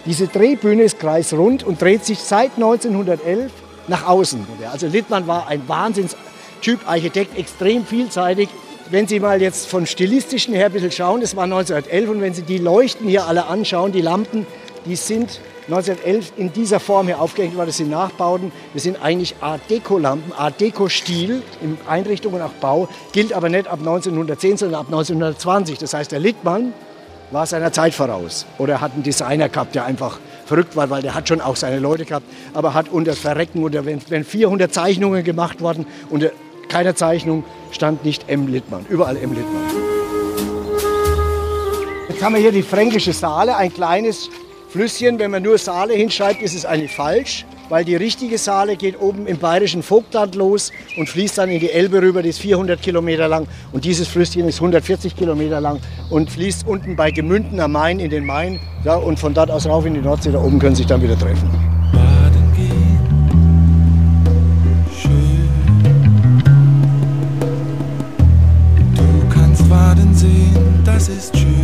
Diese Drehbühne ist kreisrund und dreht sich seit 1911 nach außen. Also Littmann war ein Wahnsinnstyp, Architekt, extrem vielseitig. Wenn Sie mal jetzt von stilistischen her ein bisschen schauen, das war 1911 und wenn Sie die Leuchten hier alle anschauen, die Lampen, die sind 1911 in dieser Form hier aufgehängt worden. Das sind Nachbauten. Das sind eigentlich Art Deco-Lampen, Art Deco-Stil in Einrichtung und auch Bau. Gilt aber nicht ab 1910, sondern ab 1920. Das heißt, der Littmann war seiner Zeit voraus. Oder hat einen Designer gehabt, der einfach verrückt war, weil der hat schon auch seine Leute gehabt, aber hat unter Verrecken oder wenn, wenn 400 Zeichnungen gemacht worden, unter keiner Zeichnung stand nicht M. Littmann, überall M. Littmann. Jetzt haben wir hier die fränkische Saale, ein kleines Flüsschen. Wenn man nur Saale hinschreibt, ist es eigentlich falsch, weil die richtige Saale geht oben im bayerischen Vogtland los und fließt dann in die Elbe rüber, die ist 400 Kilometer lang. Und dieses Flüsschen ist 140 Kilometer lang und fließt unten bei Gemünden am Main in den Main. Ja, und von dort aus rauf in die Nordsee, da oben können sie sich dann wieder treffen. Das ist schön.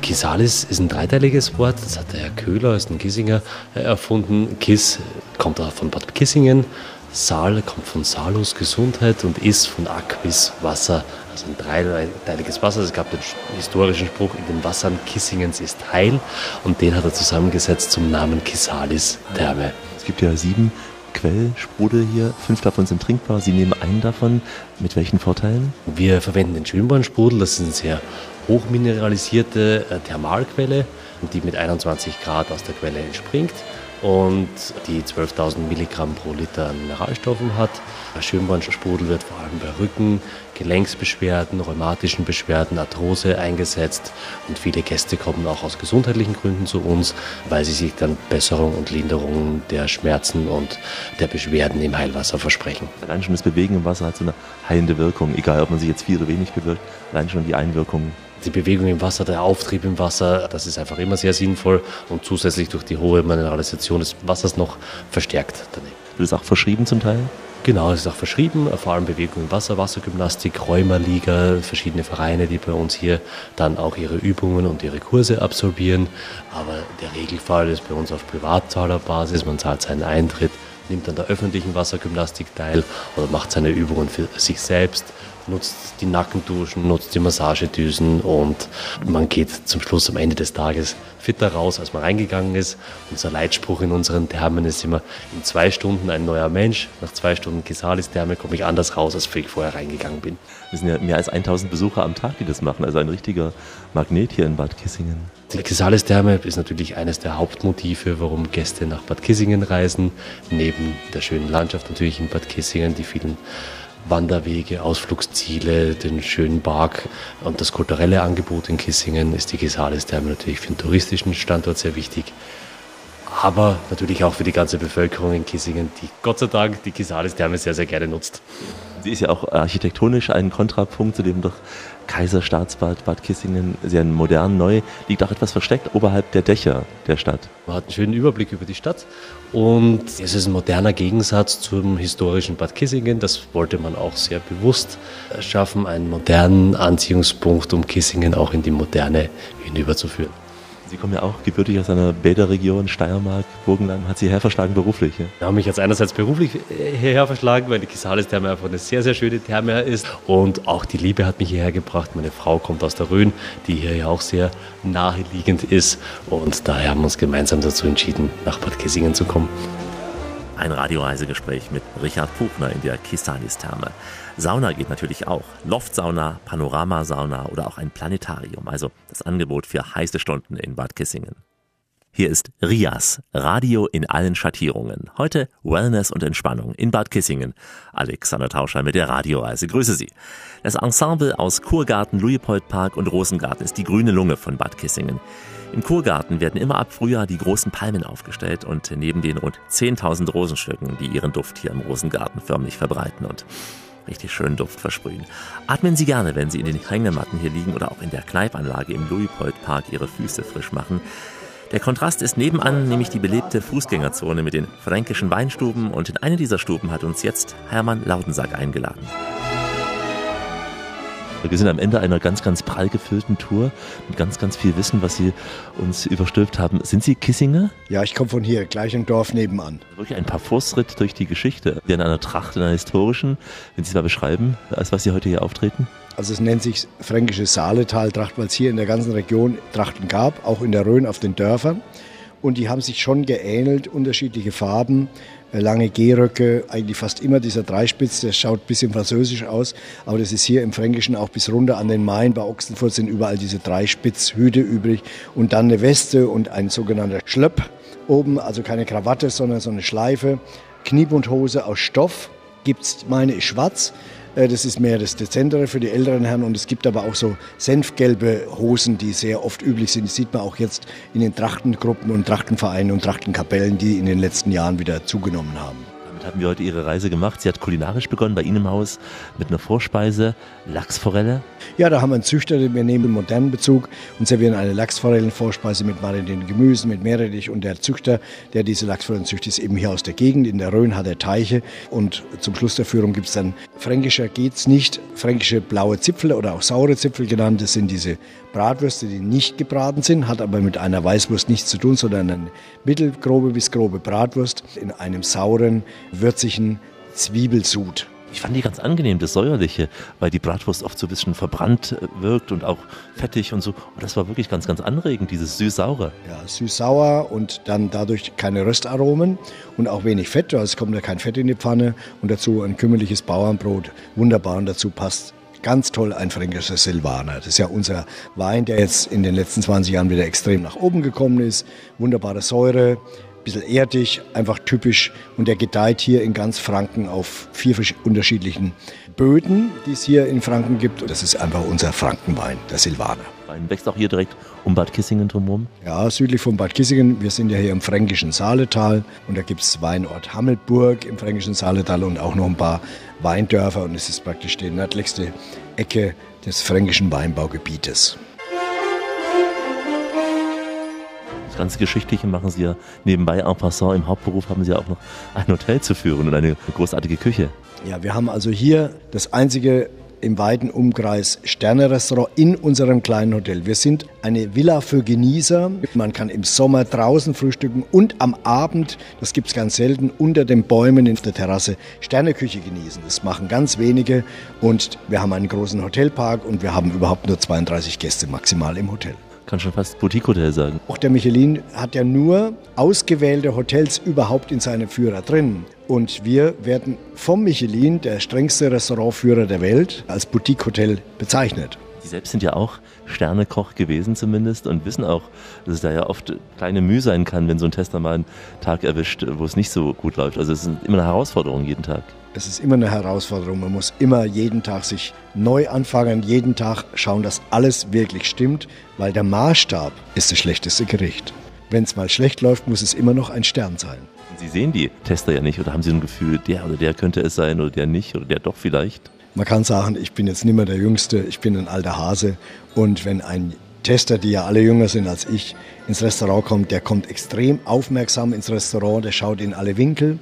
Kisalis ist ein dreiteiliges Wort, das hat der Herr Köhler aus den Kissinger äh, erfunden. Kiss kommt auch von Bad Kissingen, Saal kommt von Salus Gesundheit und Is von Aquis Wasser, also ein dreiteiliges Wasser. Es gab den historischen Spruch, in den Wassern Kissingens ist Heil und den hat er zusammengesetzt zum Namen Kisalis Therme. Es gibt ja sieben Quellsprudel hier, fünf davon sind trinkbar. Sie nehmen einen davon. Mit welchen Vorteilen? Wir verwenden den Schönbornsprudel, das ist eine sehr hochmineralisierte äh, Thermalquelle, die mit 21 Grad aus der Quelle entspringt und die 12.000 Milligramm pro Liter Mineralstoffen hat. Der wird vor allem bei Rücken, Gelenksbeschwerden, rheumatischen Beschwerden, Arthrose eingesetzt und viele Gäste kommen auch aus gesundheitlichen Gründen zu uns, weil sie sich dann Besserung und Linderung der Schmerzen und der Beschwerden im Heilwasser versprechen. Allein schon das Bewegen im Wasser hat so eine heilende Wirkung, egal ob man sich jetzt viel oder wenig bewirkt. Allein schon die Einwirkung die Bewegung im Wasser, der Auftrieb im Wasser, das ist einfach immer sehr sinnvoll und zusätzlich durch die hohe Mineralisation des Wassers noch verstärkt daneben. Wird es auch verschrieben zum Teil? Genau, es ist auch verschrieben, vor allem Bewegung im Wasser, Wassergymnastik, Rheumaliga, verschiedene Vereine, die bei uns hier dann auch ihre Übungen und ihre Kurse absolvieren. Aber der Regelfall ist bei uns auf Privatzahlerbasis, man zahlt seinen Eintritt, nimmt an der öffentlichen Wassergymnastik teil oder macht seine Übungen für sich selbst nutzt die Nackenduschen, nutzt die Massagedüsen und man geht zum Schluss am Ende des Tages fitter raus, als man reingegangen ist. Unser Leitspruch in unseren Thermen ist immer, in zwei Stunden ein neuer Mensch, nach zwei Stunden Kisalis-Therme komme ich anders raus, als ich vorher reingegangen bin. Es sind ja mehr als 1000 Besucher am Tag, die das machen, also ein richtiger Magnet hier in Bad Kissingen. Die Kisalis-Therme ist natürlich eines der Hauptmotive, warum Gäste nach Bad Kissingen reisen. Neben der schönen Landschaft natürlich in Bad Kissingen, die vielen Wanderwege, Ausflugsziele, den schönen Park und das kulturelle Angebot in Kissingen ist die Kisalis-Therme natürlich für den touristischen Standort sehr wichtig. Aber natürlich auch für die ganze Bevölkerung in Kissingen, die Gott sei Dank die Kisalis-Therme sehr, sehr gerne nutzt. Sie ist ja auch architektonisch ein Kontrapunkt zu dem doch Kaiserstaatsbad Bad Kissingen, sehr modern, neu, liegt auch etwas versteckt oberhalb der Dächer der Stadt. Man hat einen schönen Überblick über die Stadt und es ist ein moderner Gegensatz zum historischen Bad Kissingen. Das wollte man auch sehr bewusst schaffen, einen modernen Anziehungspunkt, um Kissingen auch in die Moderne hinüberzuführen. Sie kommen ja auch gebürtig aus einer Bäderregion, Steiermark, Burgenland. Hat Sie hierher verschlagen beruflich? Ja? Ich habe mich jetzt einerseits beruflich hierher verschlagen, weil die Kisalis-Therme einfach eine sehr, sehr schöne Therme ist. Und auch die Liebe hat mich hierher gebracht. Meine Frau kommt aus der Rhön, die hier ja auch sehr naheliegend ist. Und daher haben wir uns gemeinsam dazu entschieden, nach Bad Kissingen zu kommen. Ein Radioreisegespräch mit Richard Buchner in der Kisalis-Therme. Sauna geht natürlich auch. Loftsauna, Panoramasauna oder auch ein Planetarium. Also das Angebot für heiße Stunden in Bad Kissingen. Hier ist Rias, Radio in allen Schattierungen. Heute Wellness und Entspannung in Bad Kissingen. Alexander Tauscher mit der Radioreise. Grüße Sie. Das Ensemble aus Kurgarten, Luipoldpark und Rosengarten ist die grüne Lunge von Bad Kissingen. Im Kurgarten werden immer ab Frühjahr die großen Palmen aufgestellt und neben den rund 10.000 Rosenstücken, die ihren Duft hier im Rosengarten förmlich verbreiten und richtig schön Duft versprühen. Atmen Sie gerne, wenn Sie in den Hängematten hier liegen oder auch in der Kneipanlage im Luipold-Park Ihre Füße frisch machen. Der Kontrast ist nebenan nämlich die belebte Fußgängerzone mit den fränkischen Weinstuben und in eine dieser Stuben hat uns jetzt Hermann Lautensack eingeladen. Wir sind am Ende einer ganz, ganz prall gefüllten Tour mit ganz, ganz viel Wissen, was Sie uns überstülpt haben. Sind Sie Kissinger? Ja, ich komme von hier, gleich im Dorf nebenan. Wirklich ein Parforce-Ritt durch die Geschichte. In einer Tracht, in einer historischen. Wenn Sie es mal beschreiben, als was Sie heute hier auftreten? Also es nennt sich fränkische Saaletal-Tracht, weil es hier in der ganzen Region Trachten gab, auch in der Rhön auf den Dörfern. Und die haben sich schon geähnelt, unterschiedliche Farben, lange Gehröcke, eigentlich fast immer dieser Dreispitz, der schaut ein bisschen französisch aus, aber das ist hier im Fränkischen auch bis runter an den Main. Bei Ochsenfurt sind überall diese Dreispitzhüte übrig und dann eine Weste und ein sogenannter Schlöpp oben, also keine Krawatte, sondern so eine Schleife. Kniebundhose aus Stoff gibt's, meine ich, schwarz. Äh, Das ist mehr das Dezentere für die älteren Herren und es gibt aber auch so senfgelbe Hosen, die sehr oft üblich sind. Das sieht man auch jetzt in den Trachtengruppen und Trachtenvereinen und Trachtenkapellen, die in den letzten Jahren wieder zugenommen haben. Haben wir heute Ihre Reise gemacht. Sie hat kulinarisch begonnen bei Ihnen im Haus mit einer Vorspeise, Lachsforelle. Ja, da haben wir einen Züchter, wir nehmen einen modernen Bezug und servieren eine Lachsforellenvorspeise mit marinierten Gemüsen, mit Meerrettich. Und der Züchter, der diese Lachsforellen züchtet, ist eben hier aus der Gegend. In der Rhön hat er Teiche. Und zum Schluss der Führung gibt es dann, fränkischer geht's nicht, fränkische blaue Zipfel oder auch saure Zipfel genannt. Das sind diese Bratwürste, die nicht gebraten sind, hat aber mit einer Weißwurst nichts zu tun, sondern eine mittelgrobe bis grobe Bratwurst in einem sauren, würzigen Zwiebelsud. Ich fand die ganz angenehm, das Säuerliche, weil die Bratwurst oft so ein bisschen verbrannt äh, wirkt und auch fettig und so. Und das war wirklich ganz, ganz anregend, dieses süß-saure. Ja, süß-sauer und dann dadurch keine Röstaromen und auch wenig Fett. Also es kommt ja kein Fett in die Pfanne und dazu ein kümmerliches Bauernbrot. Wunderbar und dazu passt ganz toll ein fränkischer Silvaner. Das ist ja unser Wein, der jetzt in den letzten 20 Jahren wieder extrem nach oben gekommen ist. Wunderbare Säure, bisschen erdig, einfach typisch. Und der gedeiht hier in ganz Franken auf vier unterschiedlichen Böden, die es hier in Franken gibt. Und das ist einfach unser Frankenwein, der Silvaner. Wein wächst auch hier direkt um Bad Kissingen drumherum. Ja, südlich von Bad Kissingen. Wir sind ja hier im fränkischen Saaletal und da gibt es Weinort Hammelburg im fränkischen Saaletal und auch noch ein paar Weindörfer und es ist praktisch die nördlichste Ecke des fränkischen Weinbaugebietes. Das ganze Geschichtliche machen Sie ja nebenbei en passant. Im Hauptberuf haben Sie ja auch noch ein Hotel zu führen und eine großartige Küche. Ja, wir haben also hier das einzige im weiten Umkreis Sterne-Restaurant in unserem kleinen Hotel. Wir sind eine Villa für Genießer. Man kann im Sommer draußen frühstücken und am Abend, das gibt es ganz selten, unter den Bäumen in der Terrasse Sterneküche genießen. Das machen ganz wenige und wir haben einen großen Hotelpark und wir haben überhaupt nur 32 Gäste maximal im Hotel kann schon fast Boutique-Hotel sagen. Auch der Michelin hat ja nur ausgewählte Hotels überhaupt in seinem Führer drin. Und wir werden vom Michelin, der strengste Restaurantführer der Welt, als Boutique-Hotel bezeichnet. Sie selbst sind ja auch Sternekoch gewesen zumindest und wissen auch, dass es da ja oft kleine Mühe sein kann, wenn so ein Tester mal einen Tag erwischt, wo es nicht so gut läuft. Also es ist immer eine Herausforderung jeden Tag. Es ist immer eine Herausforderung. Man muss immer jeden Tag sich neu anfangen, jeden Tag schauen, dass alles wirklich stimmt, weil der Maßstab ist das schlechteste Gericht. Wenn es mal schlecht läuft, muss es immer noch ein Stern sein. Sie sehen die Tester ja nicht oder haben Sie ein Gefühl, der oder der könnte es sein oder der nicht oder der doch vielleicht? Man kann sagen, ich bin jetzt nicht mehr der Jüngste, ich bin ein alter Hase und wenn ein Tester, die ja alle jünger sind als ich, ins Restaurant kommt, der kommt extrem aufmerksam ins Restaurant, der schaut in alle Winkel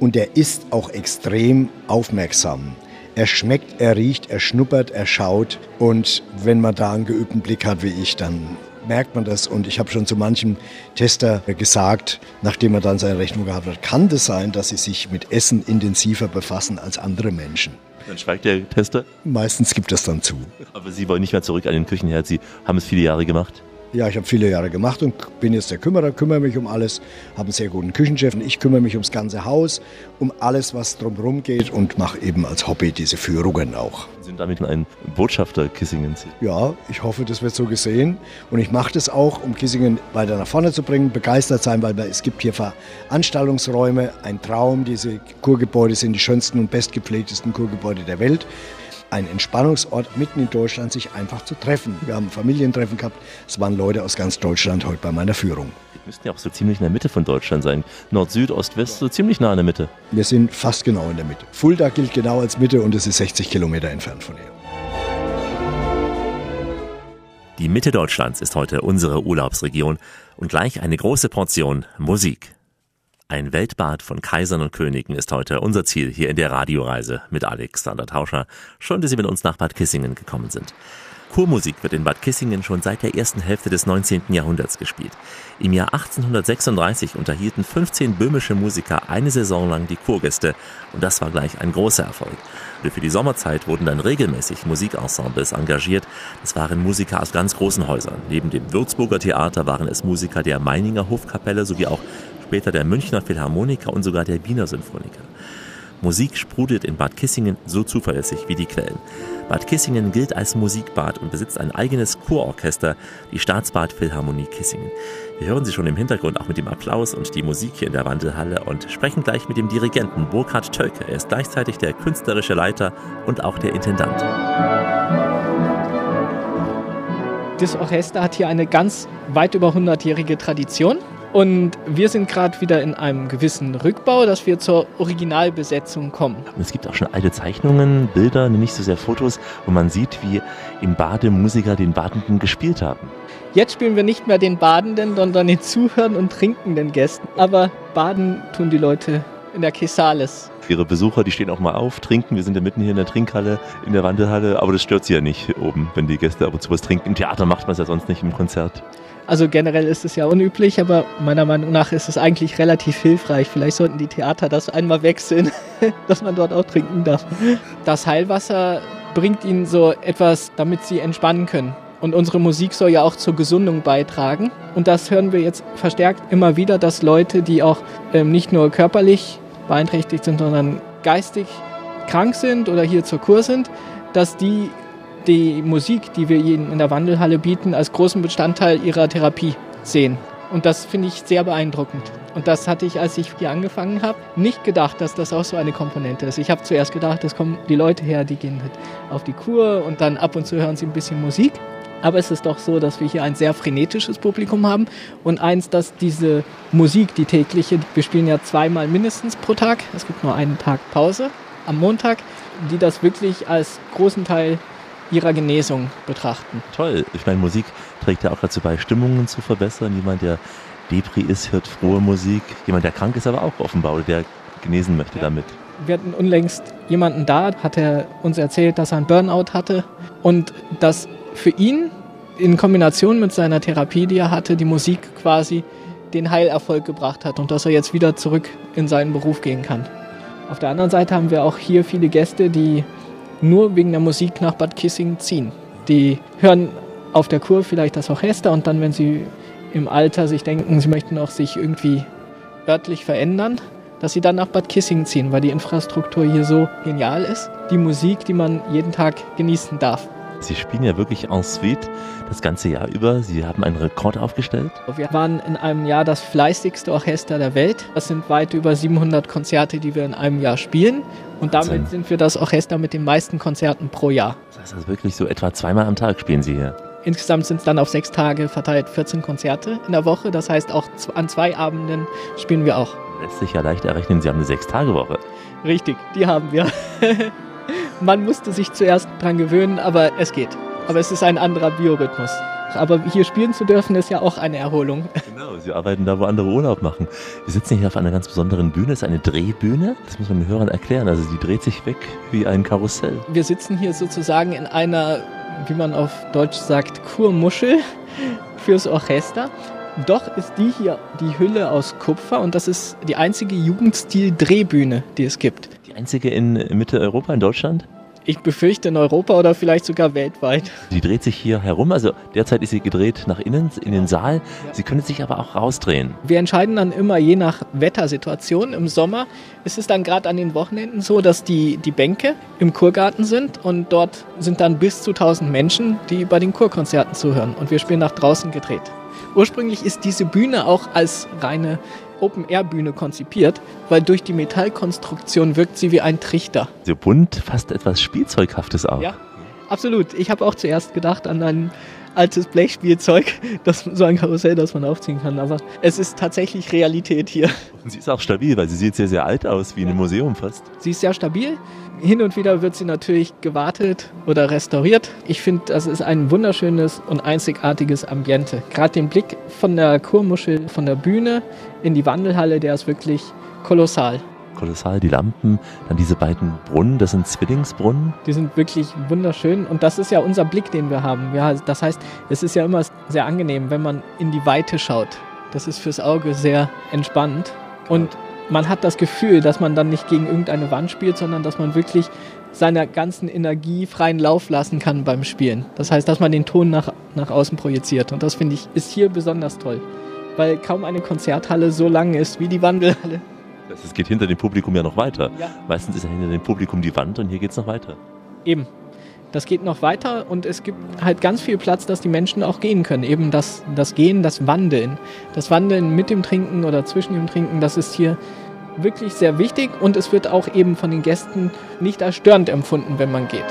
und der ist auch extrem aufmerksam. Er schmeckt, er riecht, er schnuppert, er schaut und wenn man da einen geübten Blick hat wie ich, dann merkt man das. Und ich habe schon zu manchem Tester gesagt, nachdem er dann seine Rechnung gehabt hat, kann das sein, dass sie sich mit Essen intensiver befassen als andere Menschen. Dann schweigt der Tester? Meistens gibt das dann zu. Aber Sie wollen nicht mehr zurück an den Küchenherd. Sie haben es viele Jahre gemacht. Ja, ich habe viele Jahre gemacht und bin jetzt der Kümmerer, kümmere mich um alles, habe einen sehr guten Küchenchef und ich kümmere mich ums ganze Haus, um alles, was drumherum geht und mache eben als Hobby diese Führungen auch. Sie sind damit ein Botschafter Kissingens. Ja, ich hoffe, das wird so gesehen und ich mache das auch, um Kissingen weiter nach vorne zu bringen, begeistert sein, weil es gibt hier Veranstaltungsräume, ein Traum, diese Kurgebäude sind die schönsten und bestgepflegtesten Kurgebäude der Welt ein Entspannungsort mitten in Deutschland, sich einfach zu treffen. Wir haben Familientreffen gehabt. Es waren Leute aus ganz Deutschland heute bei meiner Führung. Wir müssten ja auch so ziemlich in der Mitte von Deutschland sein. Nord, Süd, Ost, West, so ziemlich nah in der Mitte. Wir sind fast genau in der Mitte. Fulda gilt genau als Mitte und es ist 60 Kilometer entfernt von hier. Die Mitte Deutschlands ist heute unsere Urlaubsregion und gleich eine große Portion Musik. Ein Weltbad von Kaisern und Königen ist heute unser Ziel hier in der Radioreise mit Alexander Tauscher. Schön, dass Sie mit uns nach Bad Kissingen gekommen sind. Kurmusik wird in Bad Kissingen schon seit der ersten Hälfte des 19. Jahrhunderts gespielt. Im Jahr 1836 unterhielten 15 böhmische Musiker eine Saison lang die Kurgäste und das war gleich ein großer Erfolg. Für die Sommerzeit wurden dann regelmäßig Musikensembles engagiert. Das waren Musiker aus ganz großen Häusern. Neben dem Würzburger Theater waren es Musiker der Meininger Hofkapelle sowie auch später der Münchner Philharmoniker und sogar der Wiener Sinfoniker. Musik sprudelt in Bad Kissingen so zuverlässig wie die Quellen. Bad Kissingen gilt als Musikbad und besitzt ein eigenes Chororchester, die Staatsbad Philharmonie Kissingen. Wir hören sie schon im Hintergrund auch mit dem Applaus und die Musik hier in der Wandelhalle und sprechen gleich mit dem Dirigenten Burkhard Tölke. Er ist gleichzeitig der künstlerische Leiter und auch der Intendant. Das Orchester hat hier eine ganz weit über 100-jährige Tradition. Und wir sind gerade wieder in einem gewissen Rückbau, dass wir zur Originalbesetzung kommen. Und es gibt auch schon alte Zeichnungen, Bilder, nicht so sehr Fotos, wo man sieht, wie im Bade Musiker den Badenden gespielt haben. Jetzt spielen wir nicht mehr den Badenden, sondern den Zuhören und trinkenden Gästen. Aber baden tun die Leute in der Kesales. Ihre Besucher, die stehen auch mal auf, trinken. Wir sind ja mitten hier in der Trinkhalle, in der Wandelhalle, aber das stört sie ja nicht oben, wenn die Gäste ab und zu was trinken. Im Theater macht man es ja sonst nicht im Konzert. Also generell ist es ja unüblich, aber meiner Meinung nach ist es eigentlich relativ hilfreich. Vielleicht sollten die Theater das einmal wechseln, dass man dort auch trinken darf. Das Heilwasser bringt ihnen so etwas, damit sie entspannen können. Und unsere Musik soll ja auch zur Gesundung beitragen. Und das hören wir jetzt verstärkt immer wieder, dass Leute, die auch ähm, nicht nur körperlich beeinträchtigt sind, sondern geistig krank sind oder hier zur Kur sind, dass die die Musik, die wir ihnen in der Wandelhalle bieten, als großen Bestandteil ihrer Therapie sehen. Und das finde ich sehr beeindruckend. Und das hatte ich, als ich hier angefangen habe, nicht gedacht, dass das auch so eine Komponente ist. Ich habe zuerst gedacht, es kommen die Leute her, die gehen halt auf die Kur und dann ab und zu hören sie ein bisschen Musik. Aber es ist doch so, dass wir hier ein sehr frenetisches Publikum haben und eins, dass diese Musik, die tägliche, wir spielen ja zweimal mindestens pro Tag, es gibt nur einen Tag Pause am Montag, die das wirklich als großen Teil ihrer Genesung betrachten. Toll. Ich meine, Musik trägt ja auch dazu bei, Stimmungen zu verbessern. Jemand, der Depri ist, hört frohe Musik. Jemand, der krank ist, aber auch offenbar oder der genesen möchte ja. damit. Wir hatten unlängst jemanden da, hat er uns erzählt, dass er einen Burnout hatte und dass für ihn in Kombination mit seiner Therapie, die er hatte, die Musik quasi den Heilerfolg gebracht hat und dass er jetzt wieder zurück in seinen Beruf gehen kann. Auf der anderen Seite haben wir auch hier viele Gäste, die nur wegen der Musik nach Bad Kissing ziehen. Die hören auf der Kur vielleicht das Orchester und dann, wenn sie im Alter sich denken, sie möchten auch sich irgendwie örtlich verändern, dass sie dann nach Bad Kissing ziehen, weil die Infrastruktur hier so genial ist. Die Musik, die man jeden Tag genießen darf. Sie spielen ja wirklich en suite das ganze Jahr über. Sie haben einen Rekord aufgestellt. Wir waren in einem Jahr das fleißigste Orchester der Welt. Das sind weit über 700 Konzerte, die wir in einem Jahr spielen. Und damit Wahnsinn. sind wir das Orchester mit den meisten Konzerten pro Jahr. Das heißt also wirklich so etwa zweimal am Tag spielen Sie hier. Insgesamt sind es dann auf sechs Tage verteilt 14 Konzerte in der Woche. Das heißt, auch an zwei Abenden spielen wir auch. Lässt sich ja leicht errechnen, Sie haben eine Sechs-Tage-Woche. Richtig, die haben wir. Man musste sich zuerst dran gewöhnen, aber es geht. Aber es ist ein anderer Biorhythmus. Aber hier spielen zu dürfen, ist ja auch eine Erholung. Genau, Sie arbeiten da, wo andere Urlaub machen. Wir sitzen hier auf einer ganz besonderen Bühne. Es ist eine Drehbühne. Das muss man den Hörern erklären. Also die dreht sich weg wie ein Karussell. Wir sitzen hier sozusagen in einer, wie man auf Deutsch sagt, Kurmuschel fürs Orchester. Doch ist die hier die Hülle aus Kupfer und das ist die einzige Jugendstil-Drehbühne, die es gibt. Die einzige in Mitteleuropa, in Deutschland. Ich befürchte in Europa oder vielleicht sogar weltweit. Die dreht sich hier herum. Also derzeit ist sie gedreht nach innen, in den Saal. Sie können sich aber auch rausdrehen. Wir entscheiden dann immer je nach Wettersituation. Im Sommer ist es dann gerade an den Wochenenden so, dass die, die Bänke im Kurgarten sind und dort sind dann bis zu 1000 Menschen, die bei den Kurkonzerten zuhören und wir spielen nach draußen gedreht. Ursprünglich ist diese Bühne auch als reine Open-Air-Bühne konzipiert, weil durch die Metallkonstruktion wirkt sie wie ein Trichter. So bunt, fast etwas Spielzeughaftes auch. Ja, absolut. Ich habe auch zuerst gedacht an ein altes Blechspielzeug, das, so ein Karussell, das man aufziehen kann. Aber es ist tatsächlich Realität hier. Und sie ist auch stabil, weil sie sieht sehr, sehr alt aus, wie in einem Museum fast. Sie ist sehr stabil. Hin und wieder wird sie natürlich gewartet oder restauriert. Ich finde, das ist ein wunderschönes und einzigartiges Ambiente. Gerade den Blick von der Kurmuschel, von der Bühne in die Wandelhalle, der ist wirklich kolossal. Kolossal, die Lampen, dann diese beiden Brunnen, das sind Zwillingsbrunnen. Die sind wirklich wunderschön und das ist ja unser Blick, den wir haben. Ja, das heißt, es ist ja immer sehr angenehm, wenn man in die Weite schaut. Das ist fürs Auge sehr entspannend und man hat das Gefühl, dass man dann nicht gegen irgendeine Wand spielt, sondern dass man wirklich seiner ganzen Energie freien Lauf lassen kann beim Spielen. Das heißt, dass man den Ton nach, nach außen projiziert und das finde ich ist hier besonders toll, weil kaum eine Konzerthalle so lang ist wie die Wandelhalle. Es geht hinter dem Publikum ja noch weiter. Ja. Meistens ist ja hinter dem Publikum die Wand und hier geht es noch weiter. Eben. Das geht noch weiter und es gibt halt ganz viel Platz, dass die Menschen auch gehen können. Eben das, das Gehen, das Wandeln. Das Wandeln mit dem Trinken oder zwischen dem Trinken, das ist hier wirklich sehr wichtig und es wird auch eben von den Gästen nicht als störend empfunden, wenn man geht.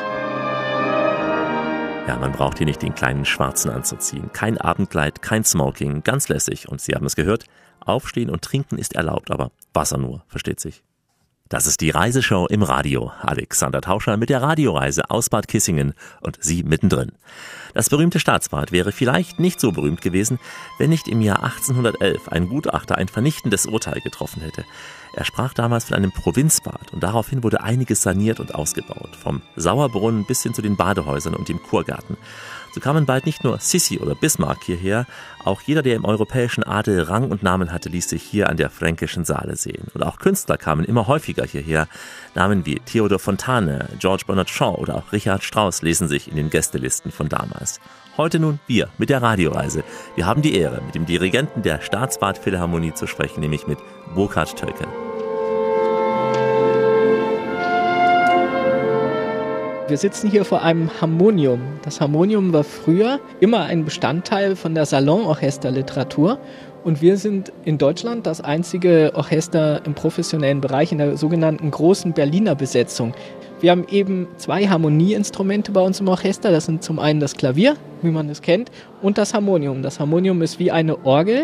Ja, man braucht hier nicht den kleinen Schwarzen anzuziehen. Kein Abendkleid, kein Smoking, ganz lässig. Und Sie haben es gehört, aufstehen und trinken ist erlaubt, aber Wasser nur, versteht sich. Das ist die Reiseshow im Radio. Alexander Tauscher mit der Radioreise aus Bad Kissingen und Sie mittendrin. Das berühmte Staatsbad wäre vielleicht nicht so berühmt gewesen, wenn nicht im Jahr 1811 ein Gutachter ein vernichtendes Urteil getroffen hätte. Er sprach damals von einem Provinzbad und daraufhin wurde einiges saniert und ausgebaut, vom Sauerbrunnen bis hin zu den Badehäusern und dem Kurgarten. So kamen bald nicht nur Sissi oder Bismarck hierher, auch jeder, der im europäischen Adel Rang und Namen hatte, ließ sich hier an der fränkischen Saale sehen. Und auch Künstler kamen immer häufiger hierher. Namen wie Theodor Fontane, George Bernard Shaw oder auch Richard Strauss lesen sich in den Gästelisten von damals. Heute nun wir mit der Radioreise. Wir haben die Ehre, mit dem Dirigenten der Staatsbad Philharmonie zu sprechen, nämlich mit Burkhard Tölke. Wir sitzen hier vor einem Harmonium. Das Harmonium war früher immer ein Bestandteil von der Salonorchesterliteratur und wir sind in Deutschland das einzige Orchester im professionellen Bereich in der sogenannten großen Berliner Besetzung. Wir haben eben zwei Harmonieinstrumente bei uns im Orchester. Das sind zum einen das Klavier, wie man es kennt, und das Harmonium. Das Harmonium ist wie eine Orgel,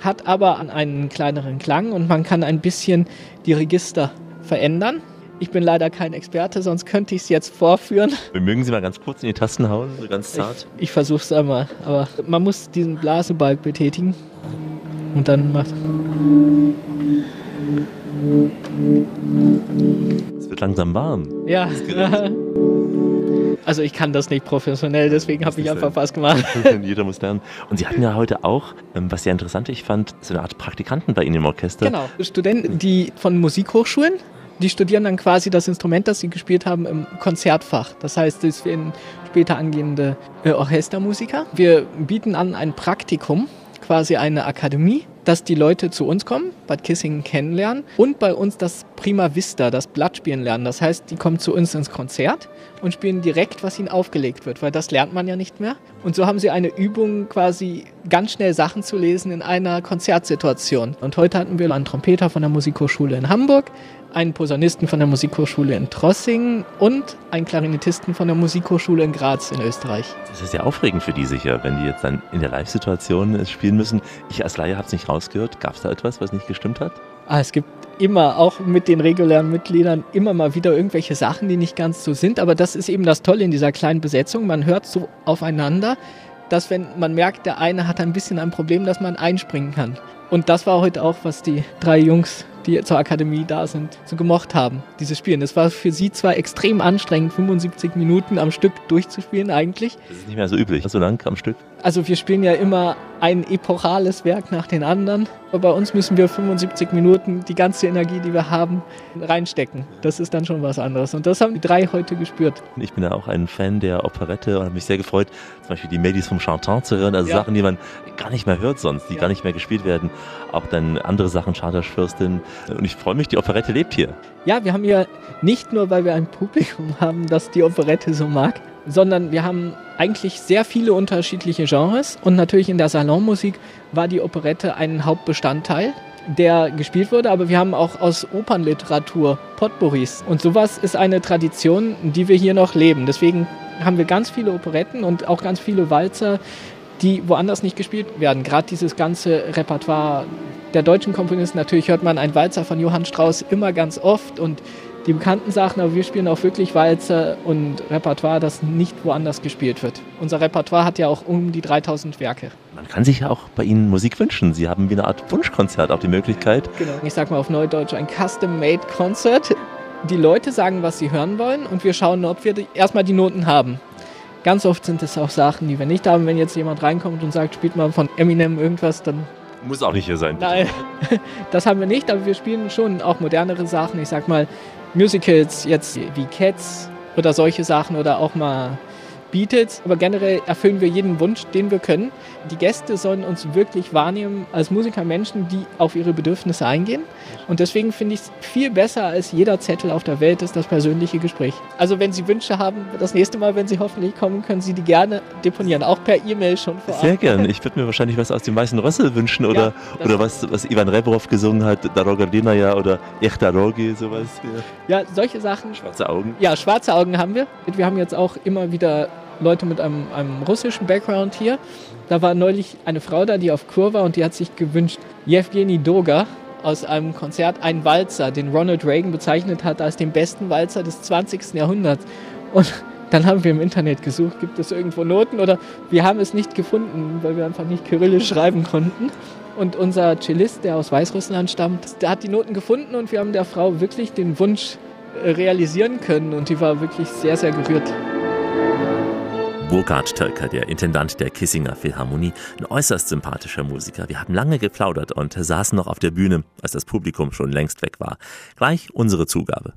hat aber einen kleineren Klang und man kann ein bisschen die Register verändern. Ich bin leider kein Experte, sonst könnte ich es jetzt vorführen. Mögen Sie mal ganz kurz in die Tasten hauen, so ganz zart? Ich, ich versuche es einmal, aber man muss diesen Blasebalg betätigen und dann macht. Es wird langsam warm. Ja. Also ich kann das nicht professionell, deswegen habe ich einfach was gemacht. Jeder muss lernen. Und Sie hatten ja heute auch, ähm, was sehr interessant ich fand, so eine Art Praktikanten bei Ihnen im Orchester. Genau, Studenten, die von Musikhochschulen, die studieren dann quasi das Instrument, das sie gespielt haben, im Konzertfach. Das heißt, es werden später angehende äh, Orchestermusiker. Wir bieten an ein Praktikum, quasi eine Akademie, dass die Leute zu uns kommen, Bad Kissingen kennenlernen und bei uns das Prima Vista, das Blattspielen lernen. Das heißt, die kommen zu uns ins Konzert und spielen direkt, was ihnen aufgelegt wird, weil das lernt man ja nicht mehr. Und so haben sie eine Übung, quasi ganz schnell Sachen zu lesen in einer Konzertsituation. Und heute hatten wir einen Trompeter von der Musikhochschule in Hamburg, einen Posaunisten von der Musikhochschule in Trossingen und einen Klarinettisten von der Musikhochschule in Graz in Österreich. Das ist ja aufregend für die sicher, wenn die jetzt dann in der Live-Situation es spielen müssen. Ich als Laie habe es nicht rausgehört. Gab es da etwas, was nicht gestimmt hat? Ah, es gibt immer, auch mit den regulären Mitgliedern, immer mal wieder irgendwelche Sachen, die nicht ganz so sind. Aber das ist eben das Tolle in dieser kleinen Besetzung. Man hört so aufeinander, dass wenn man merkt, der eine hat ein bisschen ein Problem, dass man einspringen kann. Und das war heute auch, was die drei Jungs die zur Akademie da sind, so gemocht haben, dieses Spielen. Es war für sie zwar extrem anstrengend, 75 Minuten am Stück durchzuspielen eigentlich. Das ist nicht mehr so üblich, so lang am Stück. Also wir spielen ja immer ein epochales Werk nach den anderen. Aber bei uns müssen wir 75 Minuten die ganze Energie, die wir haben, reinstecken. Das ist dann schon was anderes. Und das haben die drei heute gespürt. Ich bin ja auch ein Fan der Operette und habe mich sehr gefreut, zum Beispiel die Medis vom Chantant zu hören. Also Ja. Sachen, die man gar nicht mehr hört sonst, die gar nicht mehr gespielt werden. Auch dann andere Sachen, Charterfürstin. Und ich freue mich, die Operette lebt hier. Ja, wir haben hier nicht nur, weil wir ein Publikum haben, das die Operette so mag, sondern wir haben eigentlich sehr viele unterschiedliche Genres und natürlich in der Salonmusik war die Operette ein Hauptbestandteil, der gespielt wurde, aber wir haben auch aus Opernliteratur Potpourris und sowas ist eine Tradition, die wir hier noch leben. Deswegen haben wir ganz viele Operetten und auch ganz viele Walzer, die woanders nicht gespielt werden. Gerade dieses ganze Repertoire der deutschen Komponisten, natürlich hört man einen Walzer von Johann Strauss immer ganz oft und die bekannten Sachen, aber wir spielen auch wirklich Walzer und Repertoire, das nicht woanders gespielt wird. Unser Repertoire hat ja auch um die 3000 Werke. Man kann sich ja auch bei Ihnen Musik wünschen. Sie haben wie eine Art Wunschkonzert auch die Möglichkeit. Genau. Ich sag mal auf Neudeutsch ein Custom-Made Concert. Die Leute sagen, was sie hören wollen und wir schauen, ob wir die, erstmal die Noten haben. Ganz oft sind es auch Sachen, die wir nicht haben. Wenn jetzt jemand reinkommt und sagt, spielt mal von Eminem irgendwas, dann Muss auch nicht hier sein. Nein, das haben wir nicht, aber wir spielen schon auch modernere Sachen. Ich sag mal Musicals jetzt wie Cats oder solche Sachen oder auch mal Beatles. Aber generell erfüllen wir jeden Wunsch, den wir können. Die Gäste sollen uns wirklich wahrnehmen als Musiker, Menschen, die auf ihre Bedürfnisse eingehen. Und deswegen finde ich es viel besser als jeder Zettel auf der Welt ist das persönliche Gespräch. Also wenn Sie Wünsche haben, das nächste Mal, wenn Sie hoffentlich kommen, können Sie die gerne deponieren, auch per E-Mail schon vorab. Sehr gern. Ich würde mir wahrscheinlich was aus dem Weißen Rössel wünschen oder, Ja, oder was, was Ivan Rebrov gesungen hat, Daroga Dinaja oder Echta Rogi, sowas. Ja. Ja, solche Sachen. Schwarze Augen. Ja, schwarze Augen haben wir. Wir haben jetzt auch immer wieder Leute mit einem, einem russischen Background hier. Da war neulich eine Frau da, die auf Kur war und die hat sich gewünscht, Jewgeni Doga aus einem Konzert, einen Walzer, den Ronald Reagan bezeichnet hat als den besten Walzer des 20. Jahrhunderts. Und dann haben wir im Internet gesucht, gibt es irgendwo Noten oder wir haben es nicht gefunden, weil wir einfach nicht kyrillisch schreiben konnten. Und unser Cellist, der aus Weißrussland stammt, der hat die Noten gefunden und wir haben der Frau wirklich den Wunsch äh, realisieren können und die war wirklich sehr, sehr gerührt. Burkhard Tölker, der Intendant der Kissinger Philharmonie, ein äußerst sympathischer Musiker. Wir haben lange geplaudert und saßen noch auf der Bühne, als das Publikum schon längst weg war. Gleich unsere Zugabe.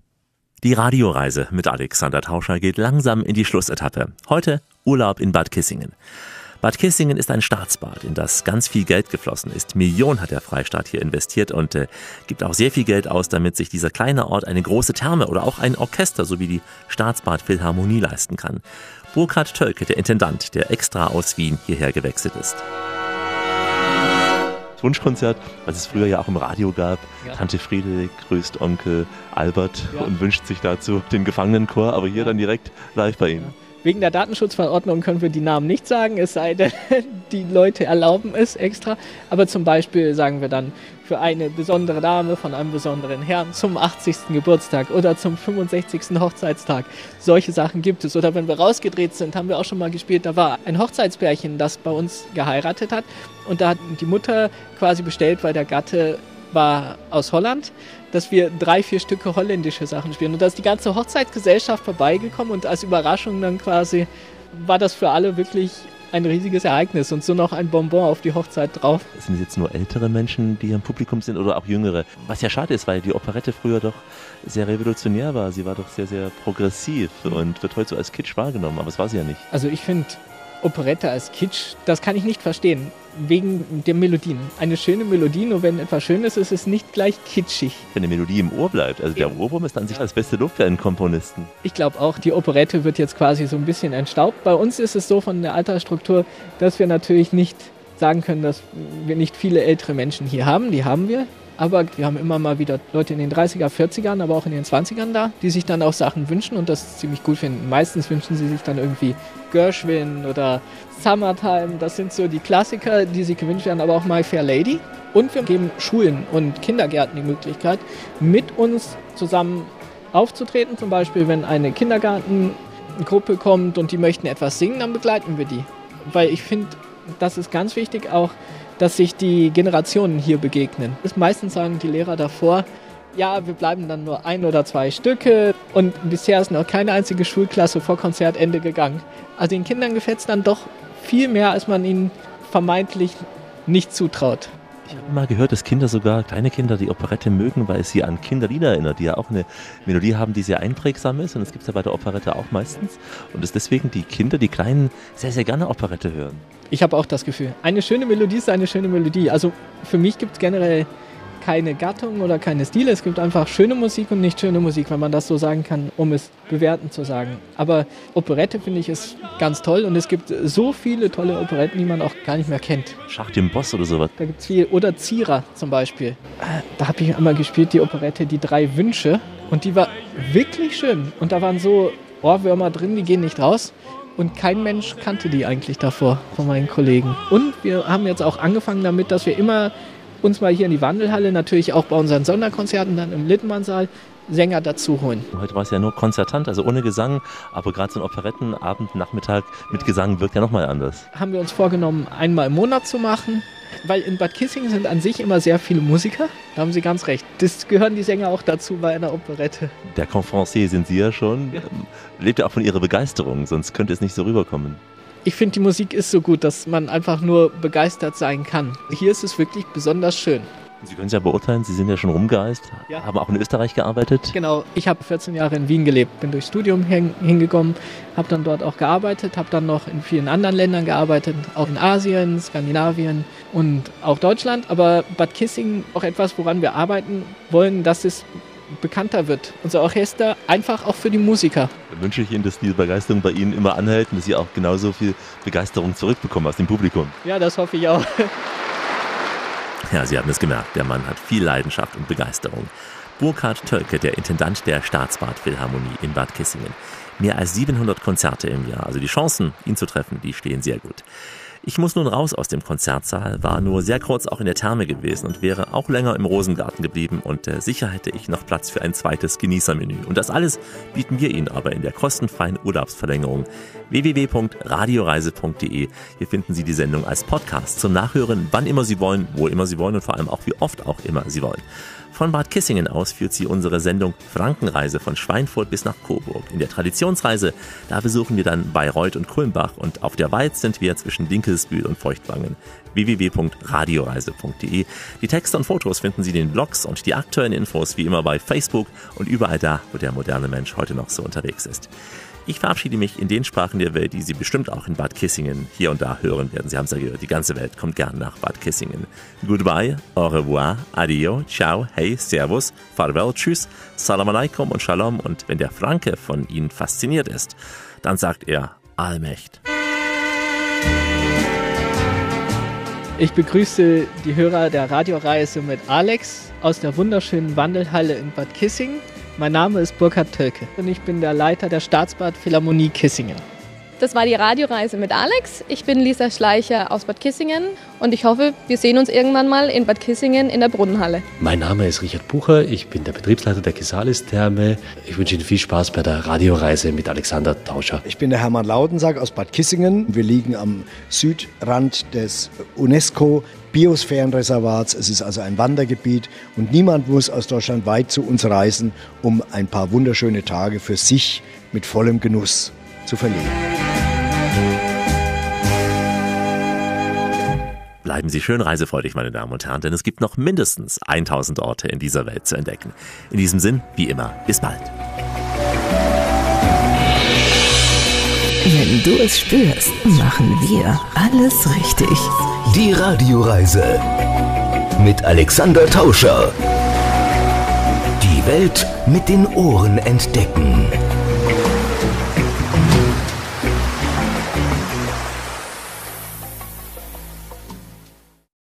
Die Radioreise mit Alexander Tauscher geht langsam in die Schlussetappe. Heute Urlaub in Bad Kissingen. Bad Kissingen ist ein Staatsbad, in das ganz viel Geld geflossen ist. Millionen hat der Freistaat hier investiert und äh, gibt auch sehr viel Geld aus, damit sich dieser kleine Ort eine große Therme oder auch ein Orchester sowie die Staatsbad Philharmonie leisten kann. Burkhard Tölke, der Intendant, der extra aus Wien hierher gewechselt ist. Das Wunschkonzert, was es früher ja auch im Radio gab. Ja. Tante Friedrich grüßt Onkel Albert Ja. und wünscht sich dazu den Gefangenenchor, aber hier dann direkt live bei Ihnen. Wegen der Datenschutzverordnung können wir die Namen nicht sagen, es sei denn, die Leute erlauben es extra. Aber zum Beispiel sagen wir dann für eine besondere Dame von einem besonderen Herrn zum 80. Geburtstag oder zum 65. Hochzeitstag. Solche Sachen gibt es. Oder wenn wir rausgedreht sind, haben wir auch schon mal gespielt, da war ein Hochzeitspärchen, das bei uns geheiratet hat. Und da hat die Mutter quasi bestellt, weil der Gatte war aus Holland, dass wir drei, vier Stücke holländische Sachen spielen. Und da ist die ganze Hochzeitsgesellschaft vorbeigekommen und als Überraschung dann quasi war das für alle wirklich ein riesiges Ereignis und so noch ein Bonbon auf die Hochzeit drauf. Sind es jetzt nur ältere Menschen, die im Publikum sind oder auch jüngere? Was ja schade ist, weil die Operette früher doch sehr revolutionär war. Sie war doch sehr, sehr progressiv und wird heute so als Kitsch wahrgenommen, aber es war sie ja nicht. Also ich finde Operette als Kitsch, das kann ich nicht verstehen wegen der Melodien. Eine schöne Melodie, nur wenn etwas schön ist, ist es nicht gleich kitschig. Wenn die Melodie im Ohr bleibt, also der Ohrwurm ist an sich das beste Lob für einen Komponisten. Ich glaube auch, die Operette wird jetzt quasi so ein bisschen entstaubt. Bei uns ist es so von der Altersstruktur, dass wir natürlich nicht sagen können, dass wir nicht viele ältere Menschen hier haben. Die haben wir. Aber wir haben immer mal wieder Leute in den 30er, 40ern, aber auch in den 20ern da, die sich dann auch Sachen wünschen und das ziemlich gut finden. Meistens wünschen sie sich dann irgendwie Gershwin oder Summertime. Das sind so die Klassiker, die sie gewünscht werden, aber auch My Fair Lady. Und wir geben Schulen und Kindergärten die Möglichkeit, mit uns zusammen aufzutreten. Zum Beispiel, wenn eine Kindergartengruppe kommt und die möchten etwas singen, dann begleiten wir die. Weil ich finde, das ist ganz wichtig auch, dass sich die Generationen hier begegnen. Meistens sagen die Lehrer davor, ja, wir bleiben dann nur ein oder zwei Stücke und bisher ist noch keine einzige Schulklasse vor Konzertende gegangen. Also den Kindern gefällt es dann doch viel mehr, als man ihnen vermeintlich nicht zutraut. Ich habe mal gehört, dass Kinder sogar, kleine Kinder, die Operette mögen, weil es sie an Kinderlieder erinnert, die ja auch eine Melodie haben, die sehr einprägsam ist. Und das gibt es ja bei der Operette auch meistens. Und dass deswegen die Kinder, die Kleinen, sehr, sehr gerne Operette hören. Ich habe auch das Gefühl, eine schöne Melodie ist eine schöne Melodie. Also für mich gibt es generell keine Gattung oder keine Stile. Es gibt einfach schöne Musik und nicht schöne Musik, wenn man das so sagen kann, um es bewerten zu sagen. Aber Operette finde ich ist ganz toll und es gibt so viele tolle Operetten, die man auch gar nicht mehr kennt. Schacht im Boss oder sowas. Da gibt es viel. Oder Zierer zum Beispiel. Da habe ich einmal gespielt, die Operette Die drei Wünsche. Und die war wirklich schön. Und da waren so Ohrwürmer drin, die gehen nicht raus. Und kein Mensch kannte die eigentlich davor von meinen Kollegen. Und wir haben jetzt auch angefangen damit, dass wir immer uns mal hier in die Wandelhalle, natürlich auch bei unseren Sonderkonzerten dann im Littmannsaal, Sänger dazu holen. Heute war es ja nur konzertant, also ohne Gesang, aber gerade so ein Operettenabend, Nachmittag mit Gesang wirkt ja nochmal anders. Haben wir uns vorgenommen, einmal im Monat zu machen, weil in Bad Kissing sind an sich immer sehr viele Musiker. Da haben Sie ganz recht. Das gehören die Sänger auch dazu bei einer Operette. Der Confrancier sind Sie ja schon. Ja. Lebt ja auch von Ihrer Begeisterung, sonst könnte es nicht so rüberkommen. Ich finde, die Musik ist so gut, dass man einfach nur begeistert sein kann. Hier ist es wirklich besonders schön. Sie können es ja beurteilen, Sie sind ja schon rumgereist, ja. haben auch in Österreich gearbeitet. Genau, ich habe 14 Jahre in Wien gelebt, bin durchs Studium hingekommen, habe dann dort auch gearbeitet, habe dann noch in vielen anderen Ländern gearbeitet, auch in Asien, Skandinavien und auch Deutschland. Aber Bad Kissing auch etwas, woran wir arbeiten wollen, dass es bekannter wird. Unser Orchester einfach auch für die Musiker. Dann wünsche ich Ihnen, dass diese Begeisterung bei Ihnen immer anhält und dass Sie auch genauso viel Begeisterung zurückbekommen aus dem Publikum. Ja, das hoffe ich auch. Ja, Sie haben es gemerkt, der Mann hat viel Leidenschaft und Begeisterung. Burkhard Tölke, der Intendant der Staatsbad Philharmonie in Bad Kissingen. Mehr als 700 Konzerte im Jahr, also die Chancen, ihn zu treffen, die stehen sehr gut. Ich muss nun raus aus dem Konzertsaal, war nur sehr kurz auch in der Therme gewesen und wäre auch länger im Rosengarten geblieben und äh, sicher hätte ich noch Platz für ein zweites Genießermenü. Und das alles bieten wir Ihnen aber in der kostenfreien Urlaubsverlängerung www.radioreise.de. Hier finden Sie die Sendung als Podcast zum Nachhören, wann immer Sie wollen, wo immer Sie wollen und vor allem auch wie oft auch immer Sie wollen. Von Bad Kissingen aus führt sie unsere Sendung Frankenreise von Schweinfurt bis nach Coburg. In der Traditionsreise, da besuchen wir dann Bayreuth und Kulmbach und auf der Weiz sind wir zwischen Dinkelsbühl und Feuchtwangen. www.radioreise.de. Die Texte und Fotos finden Sie in den Blogs und die aktuellen Infos wie immer bei Facebook und überall da, wo der moderne Mensch heute noch so unterwegs ist. Ich verabschiede mich in den Sprachen der Welt, die Sie bestimmt auch in Bad Kissingen hier und da hören werden. Sie haben es ja gehört, die ganze Welt kommt gern nach Bad Kissingen. Goodbye, au revoir, adio, ciao, hey, servus, farewell, tschüss, salam alaikum und shalom. Und wenn der Franke von Ihnen fasziniert ist, dann sagt er Allmächt. Ich begrüße die Hörer der Radioreise mit Alex aus der wunderschönen Wandelhalle in Bad Kissingen. Mein Name ist Burkhard Tölke und ich bin der Leiter der Staatsbad Philharmonie Kissingen. Das war die Radioreise mit Alex. Ich bin Lisa Schleicher aus Bad Kissingen und ich hoffe, wir sehen uns irgendwann mal in Bad Kissingen in der Brunnenhalle. Mein Name ist Richard Bucher, ich bin der Betriebsleiter der Kisalis-Therme. Ich wünsche Ihnen viel Spaß bei der Radioreise mit Alexander Tauscher. Ich bin der Hermann Laudensack aus Bad Kissingen. Wir liegen am Südrand des UNESCO Biosphärenreservats. Es ist also ein Wandergebiet und niemand muss aus Deutschland weit zu uns reisen, um ein paar wunderschöne Tage für sich mit vollem Genuss zu verleben. Bleiben Sie schön reisefreudig, meine Damen und Herren, denn es gibt noch mindestens 1000 Orte in dieser Welt zu entdecken. In diesem Sinn, wie immer, bis bald. Wenn du es spürst, machen wir alles richtig. Die Radioreise mit Alexander Tauscher. Die Welt mit den Ohren entdecken.